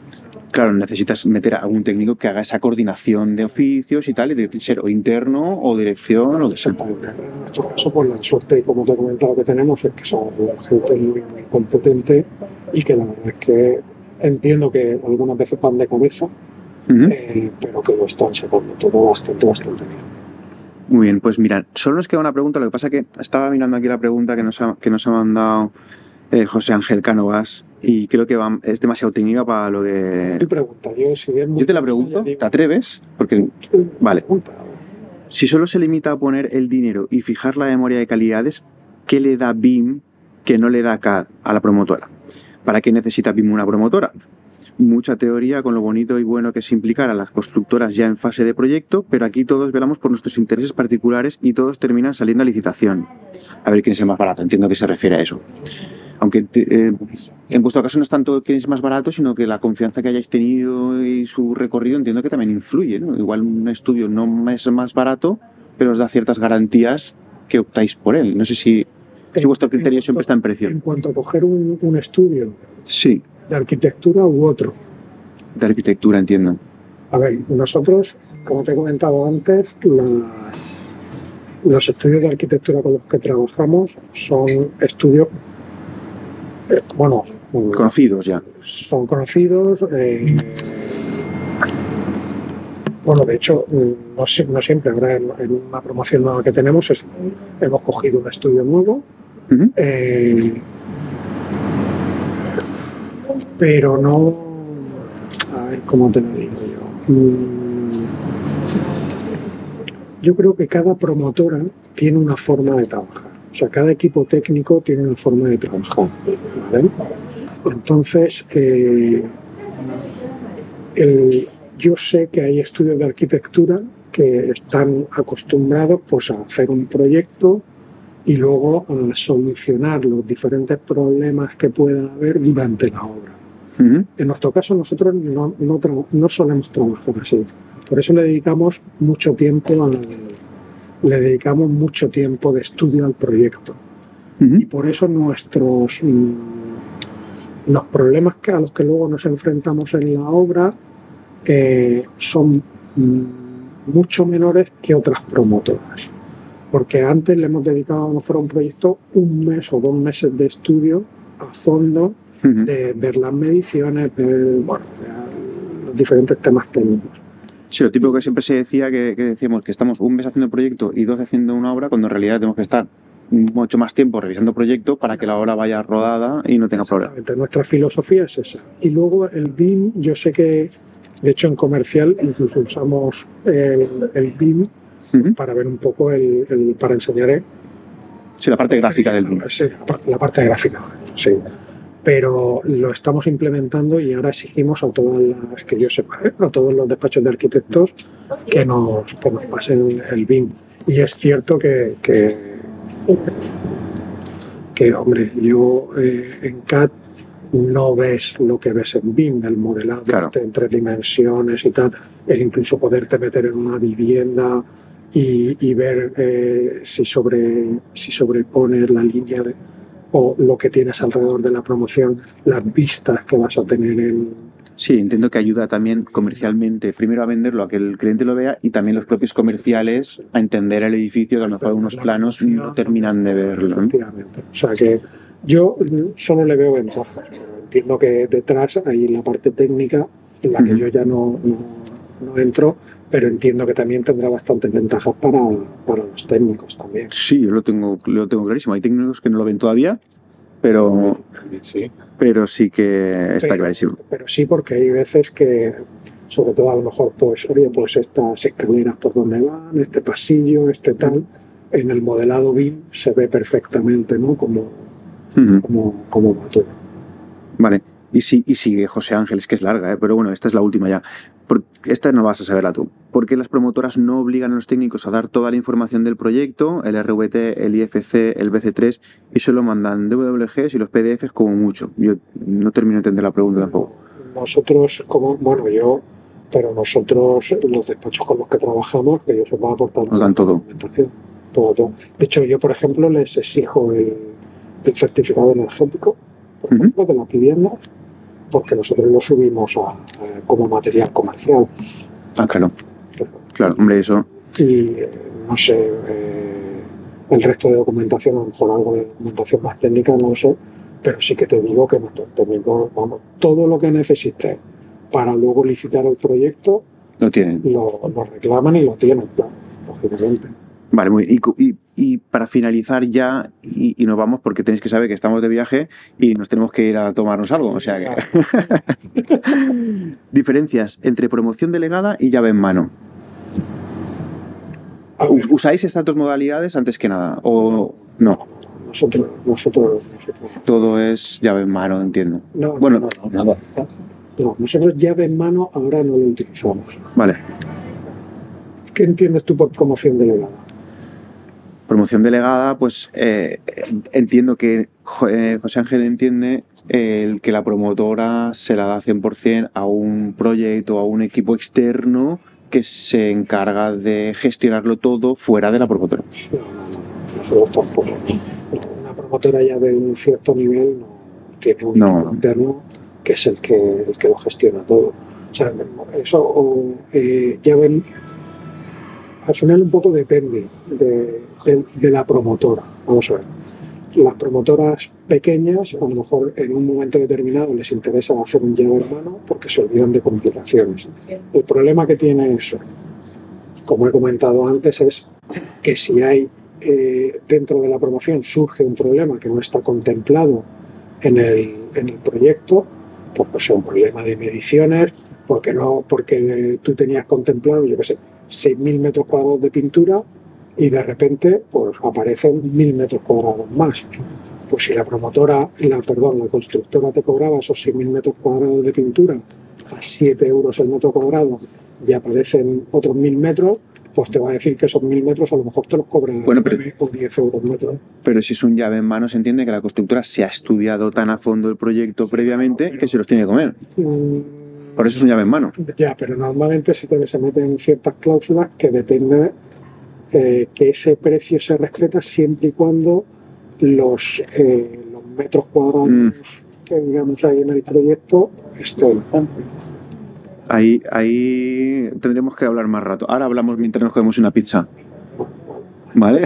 Claro, necesitas meter a algún técnico que haga esa coordinación de oficios y tal, y de ser o interno o dirección o de ser. Exactamente. En nuestro caso, pues la suerte, como te he comentado, que tenemos es que son gente muy, muy competente y que la verdad es que entiendo que algunas veces van de cabeza, eh, pero que lo están sacando todo bastante, bastante bien. Muy bien, pues mira, solo nos queda una pregunta. Lo que pasa que estaba mirando aquí la pregunta que nos ha, que nos ha mandado eh, José Ángel Cánovas y creo que va- es demasiado técnica para lo que... pregunta, yo si muy- Yo te la pregunto, ¿te atreves? Porque, vale, si solo se limita a poner el dinero y fijar la memoria de calidades, ¿qué le da BIM que no le da CAD a la promotora? ¿Para qué necesita BIM una promotora? Mucha teoría con lo bonito y bueno que es implicar a las constructoras ya en fase de proyecto, pero aquí todos velamos por nuestros intereses particulares y todos terminan saliendo a licitación. A ver quién es el más barato, entiendo que se refiere a eso. Aunque te- eh, en vuestro caso no es tanto quién es más barato, sino que la confianza que hayáis tenido y su recorrido entiendo que también influye. ¿no? Igual un estudio no es más barato, pero os da ciertas garantías que optáis por él. No sé si, si vuestro criterio siempre está en precio. En cuanto a coger un, un estudio Sí, de arquitectura u otro, de arquitectura entiendo. A ver, nosotros, como te he comentado antes, las- los estudios de arquitectura con los que trabajamos son estudios, eh, bueno, Conocidos ya. son conocidos. eh, bueno, de hecho, no, sie- no siempre, ahora en, en una promoción nueva que tenemos es- hemos cogido un estudio nuevo eh, pero no. A ver cómo te lo digo yo. Mm, Yo creo que cada promotora tiene una forma de trabajar. O sea, cada equipo técnico tiene una forma de trabajar. Entonces, eh, el- yo sé que hay estudios de arquitectura que están acostumbrados pues, a hacer un proyecto y luego a solucionar los diferentes problemas que pueda haber durante la obra. En nuestro caso, nosotros no, no, no solemos trabajar así. Por eso le dedicamos mucho tiempo al- le dedicamos mucho tiempo de estudio al proyecto. Y por eso nuestros mm, los problemas que, a los que luego nos enfrentamos en la obra eh, son mm, mucho menores que otras promotoras. Porque antes le hemos dedicado a lo mejor a un proyecto un mes o dos meses de estudio a fondo Ujú. de ver las mediciones, ver bueno, los diferentes temas técnicos. Sí, lo típico que siempre se decía que, que decíamos que estamos un mes haciendo el proyecto y 12 haciendo una obra, cuando en realidad tenemos que estar mucho más tiempo revisando proyecto para que la obra vaya rodada y no tenga problemas. Nuestra filosofía es esa. Y luego el BIM, yo sé que, de hecho, en comercial incluso usamos el, el BIM Para ver un poco el, el- para enseñar el- Sí, la parte gráfica del BIM. Sí, la par- la parte gráfica, sí. Pero lo estamos implementando y ahora exigimos a todas las que yo sepa, ¿eh? a todos los despachos de arquitectos que nos, que nos pasen el BIM. Y es cierto que, que, que, hombre, yo eh, en CAD no ves lo que ves en BIM, el modelado Claro. en tres dimensiones y tal, el incluso poderte meter en una vivienda y, y ver eh, si, sobre, si sobrepones la línea de- o lo que tienes alrededor de la promoción, las vistas que vas a tener en... Sí, entiendo que ayuda también comercialmente, primero a venderlo, a que el cliente lo vea y también los propios comerciales a entender el edificio, que a lo mejor unos la planos no terminan de verlo. Efectivamente. O sea que yo solo le veo ventajas. Entiendo que detrás hay la parte técnica en la que Ujú. yo ya no, no- no entro, pero entiendo que también tendrá bastantes ventajas para, para los técnicos también. Sí, yo lo tengo, lo tengo clarísimo. Hay técnicos que no lo ven todavía, pero, Sí. pero sí que está Pero- clarísimo. Pero sí porque hay veces que, sobre todo a lo mejor, pues, oye, pues estas escaleras por donde van, este pasillo, este tal, en el modelado BIM se ve perfectamente, ¿no? Como, Ujú. como, como va todo. Vale. Y, sí, y sigue José Ángeles, que es larga, ¿eh? pero bueno, esta es la última ya. Esta no vas a saberla tú. ¿Por qué las promotoras no obligan a los técnicos a dar toda la información del proyecto, el RVT, el IFC, el BC3, y solo mandan DWGs y los PDFs como mucho? Yo no termino de entender la pregunta tampoco. Nosotros, como, bueno, yo, pero nosotros, los despachos con los que trabajamos, que ellos van aportando Nos dan todo. todo, todo. De hecho, yo, por ejemplo, les exijo el, el certificado energético, por ejemplo, de las viviendas, porque nosotros lo subimos a- a- como material comercial. Ah, claro. Claro, hombre, eso. Y eh, no sé, eh, el resto de documentación, a lo mejor algo de documentación más técnica, no lo sé, pero sí que te digo que vamos, todo lo que necesites para luego licitar el proyecto, Lo tienen. lo, lo reclaman y lo tienen, claro, lógicamente. Vale, muy bien. Y, cu- y- y para finalizar ya, y, y nos vamos porque tenéis que saber que estamos de viaje y nos tenemos que ir a tomarnos algo. O sea que. <laughs> Diferencias entre promoción delegada y llave en mano. ¿Usáis estas dos modalidades antes que nada? ¿O no? nosotros, nosotros, nosotros Todo es llave en mano, entiendo. no, Bueno, no, no, no, no, nosotros llave en mano ahora no lo utilizamos. Vale. ¿Qué entiendes tú por promoción delegada? Promoción delegada, pues eh, entiendo que eh, José Ángel entiende el que la promotora se la da 100% a un proyecto, a un equipo externo que se encarga de gestionarlo todo fuera de la promotora. No, no, no, nosotros tampoco. Una promotora ya de un cierto nivel no tiene un equipo interno que es el que, el que lo gestiona todo. O sea, eso o, eh, ya ven, al final un poco depende de, la promotora. Vamos a ver. Las promotoras pequeñas, a lo mejor en un momento determinado les interesa hacer un llave hermano porque se olvidan de complicaciones. El problema que tiene eso, como he comentado antes, es que si hay eh, dentro de la promoción surge un problema que no está contemplado en el, proyecto, pues, pues sea un problema de mediciones, porque no, porque tú tenías contemplado, yo qué sé, 6.000 metros cuadrados de pintura y de repente pues aparecen 1.000 metros cuadrados más. Pues si la promotora, la, perdón, la constructora te cobraba esos 6.000 metros cuadrados de pintura a 7 euros el metro cuadrado y aparecen otros 1.000 metros, pues te va a decir que esos 1.000 metros a lo mejor te los cobra Bueno, pero- 9 o 10 euros metro. Pero si es un llave en mano, se entiende que la constructora se ha estudiado tan a fondo el proyecto previamente que se los tiene que comer. Mm, Por eso es un llave en mano. Ya, pero normalmente se, te- se meten ciertas cláusulas que depende eh, que ese precio se respeta siempre y cuando los, eh, los metros cuadrados Mm. que digamos hay en el proyecto estén. Ahí, ahí tendremos que hablar más rato. Ahora hablamos mientras nos comemos una pizza. ¿Vale?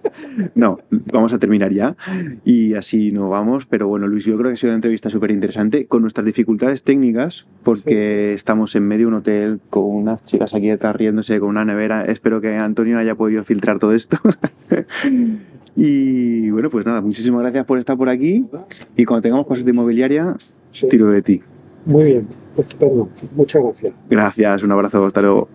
<laughs> no, vamos a terminar ya y así no vamos. Pero bueno, Luis, yo creo que ha sido una entrevista súper interesante con nuestras dificultades técnicas, porque estamos en medio de un hotel con unas chicas aquí detrás riéndose con una nevera. Espero que Antonio haya podido filtrar todo esto. <laughs> y bueno, pues nada, muchísimas gracias por estar por aquí. Y cuando tengamos cosas de inmobiliaria, Sí. tiro de ti. Muy bien, estupendo. Muchas gracias. Gracias, un abrazo, hasta luego.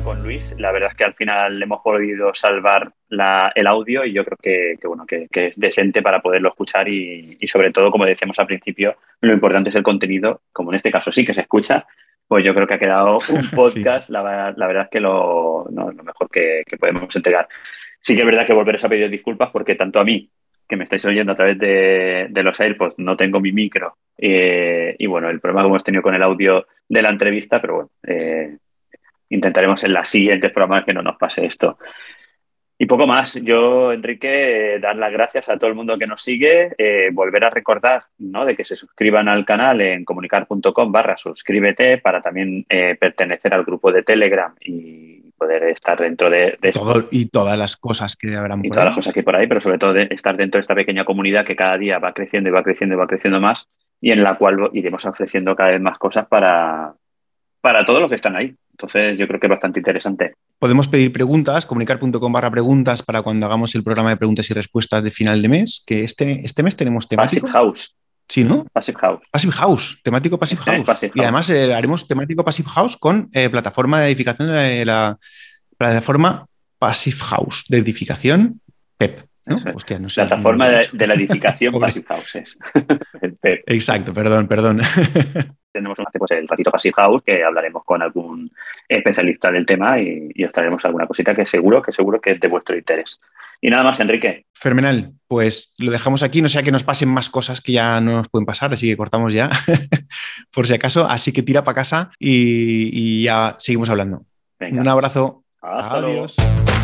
Con Luis. La verdad es que al final hemos podido salvar la- el audio y yo creo que, que, bueno, que, que es decente para poderlo escuchar y, y sobre todo, como decíamos al principio, lo importante es el contenido, como en este caso sí que se escucha, pues yo creo que ha quedado un <laughs> podcast, la, la verdad es que lo, no, lo mejor que, que podemos entregar. Sí que es verdad que volveros a pedir disculpas porque tanto a mí, que me estáis oyendo a través de, de los AirPods, no tengo mi micro. eh, y bueno, el problema que hemos tenido con el audio de la entrevista, pero bueno, eh, intentaremos en las siguientes programas que no nos pase esto. Y poco más. Yo, Enrique, eh, dar las gracias a todo el mundo que nos sigue, eh, volver a recordar ¿no? de que se suscriban al canal en comunicar.com barra suscríbete para también eh, pertenecer al grupo de Telegram y poder estar dentro de, de esto Todo- y todas las cosas que habrán y por todas ahí. las cosas que hay por ahí, pero sobre todo de estar dentro de esta pequeña comunidad que cada día va creciendo y va creciendo y va creciendo más y en la cual iremos ofreciendo cada vez más cosas para, para todos los que están ahí. Entonces yo creo que es bastante interesante. Podemos pedir preguntas, comunicar.com barra preguntas para cuando hagamos el programa de preguntas y respuestas de final de mes, que este, este mes tenemos temático. Passive House. Sí, ¿no? Passive House. Passive House, temático Passive Este, House. Passive Y además eh, haremos temático Passive House con eh, plataforma de edificación de la, plataforma Passive House de edificación PEP. ¿no? Eso es. Hostia, no sé. Plataforma no de, la edificación. <laughs> Passive House. es. <laughs> El PEP. Exacto, perdón, perdón. <laughs> Tenemos un, pues, el ratito Passive House que hablaremos con algún especialista del tema y, y os traeremos alguna cosita que seguro, que seguro que es de vuestro interés. Y nada más, Enrique. Fenomenal. Pues lo dejamos aquí, no sea que nos pasen más cosas que ya no nos pueden pasar, así que cortamos ya, <laughs> por si acaso. Así que tira para casa y, y ya seguimos hablando. Venga. Un abrazo. Hasta luego. Adiós.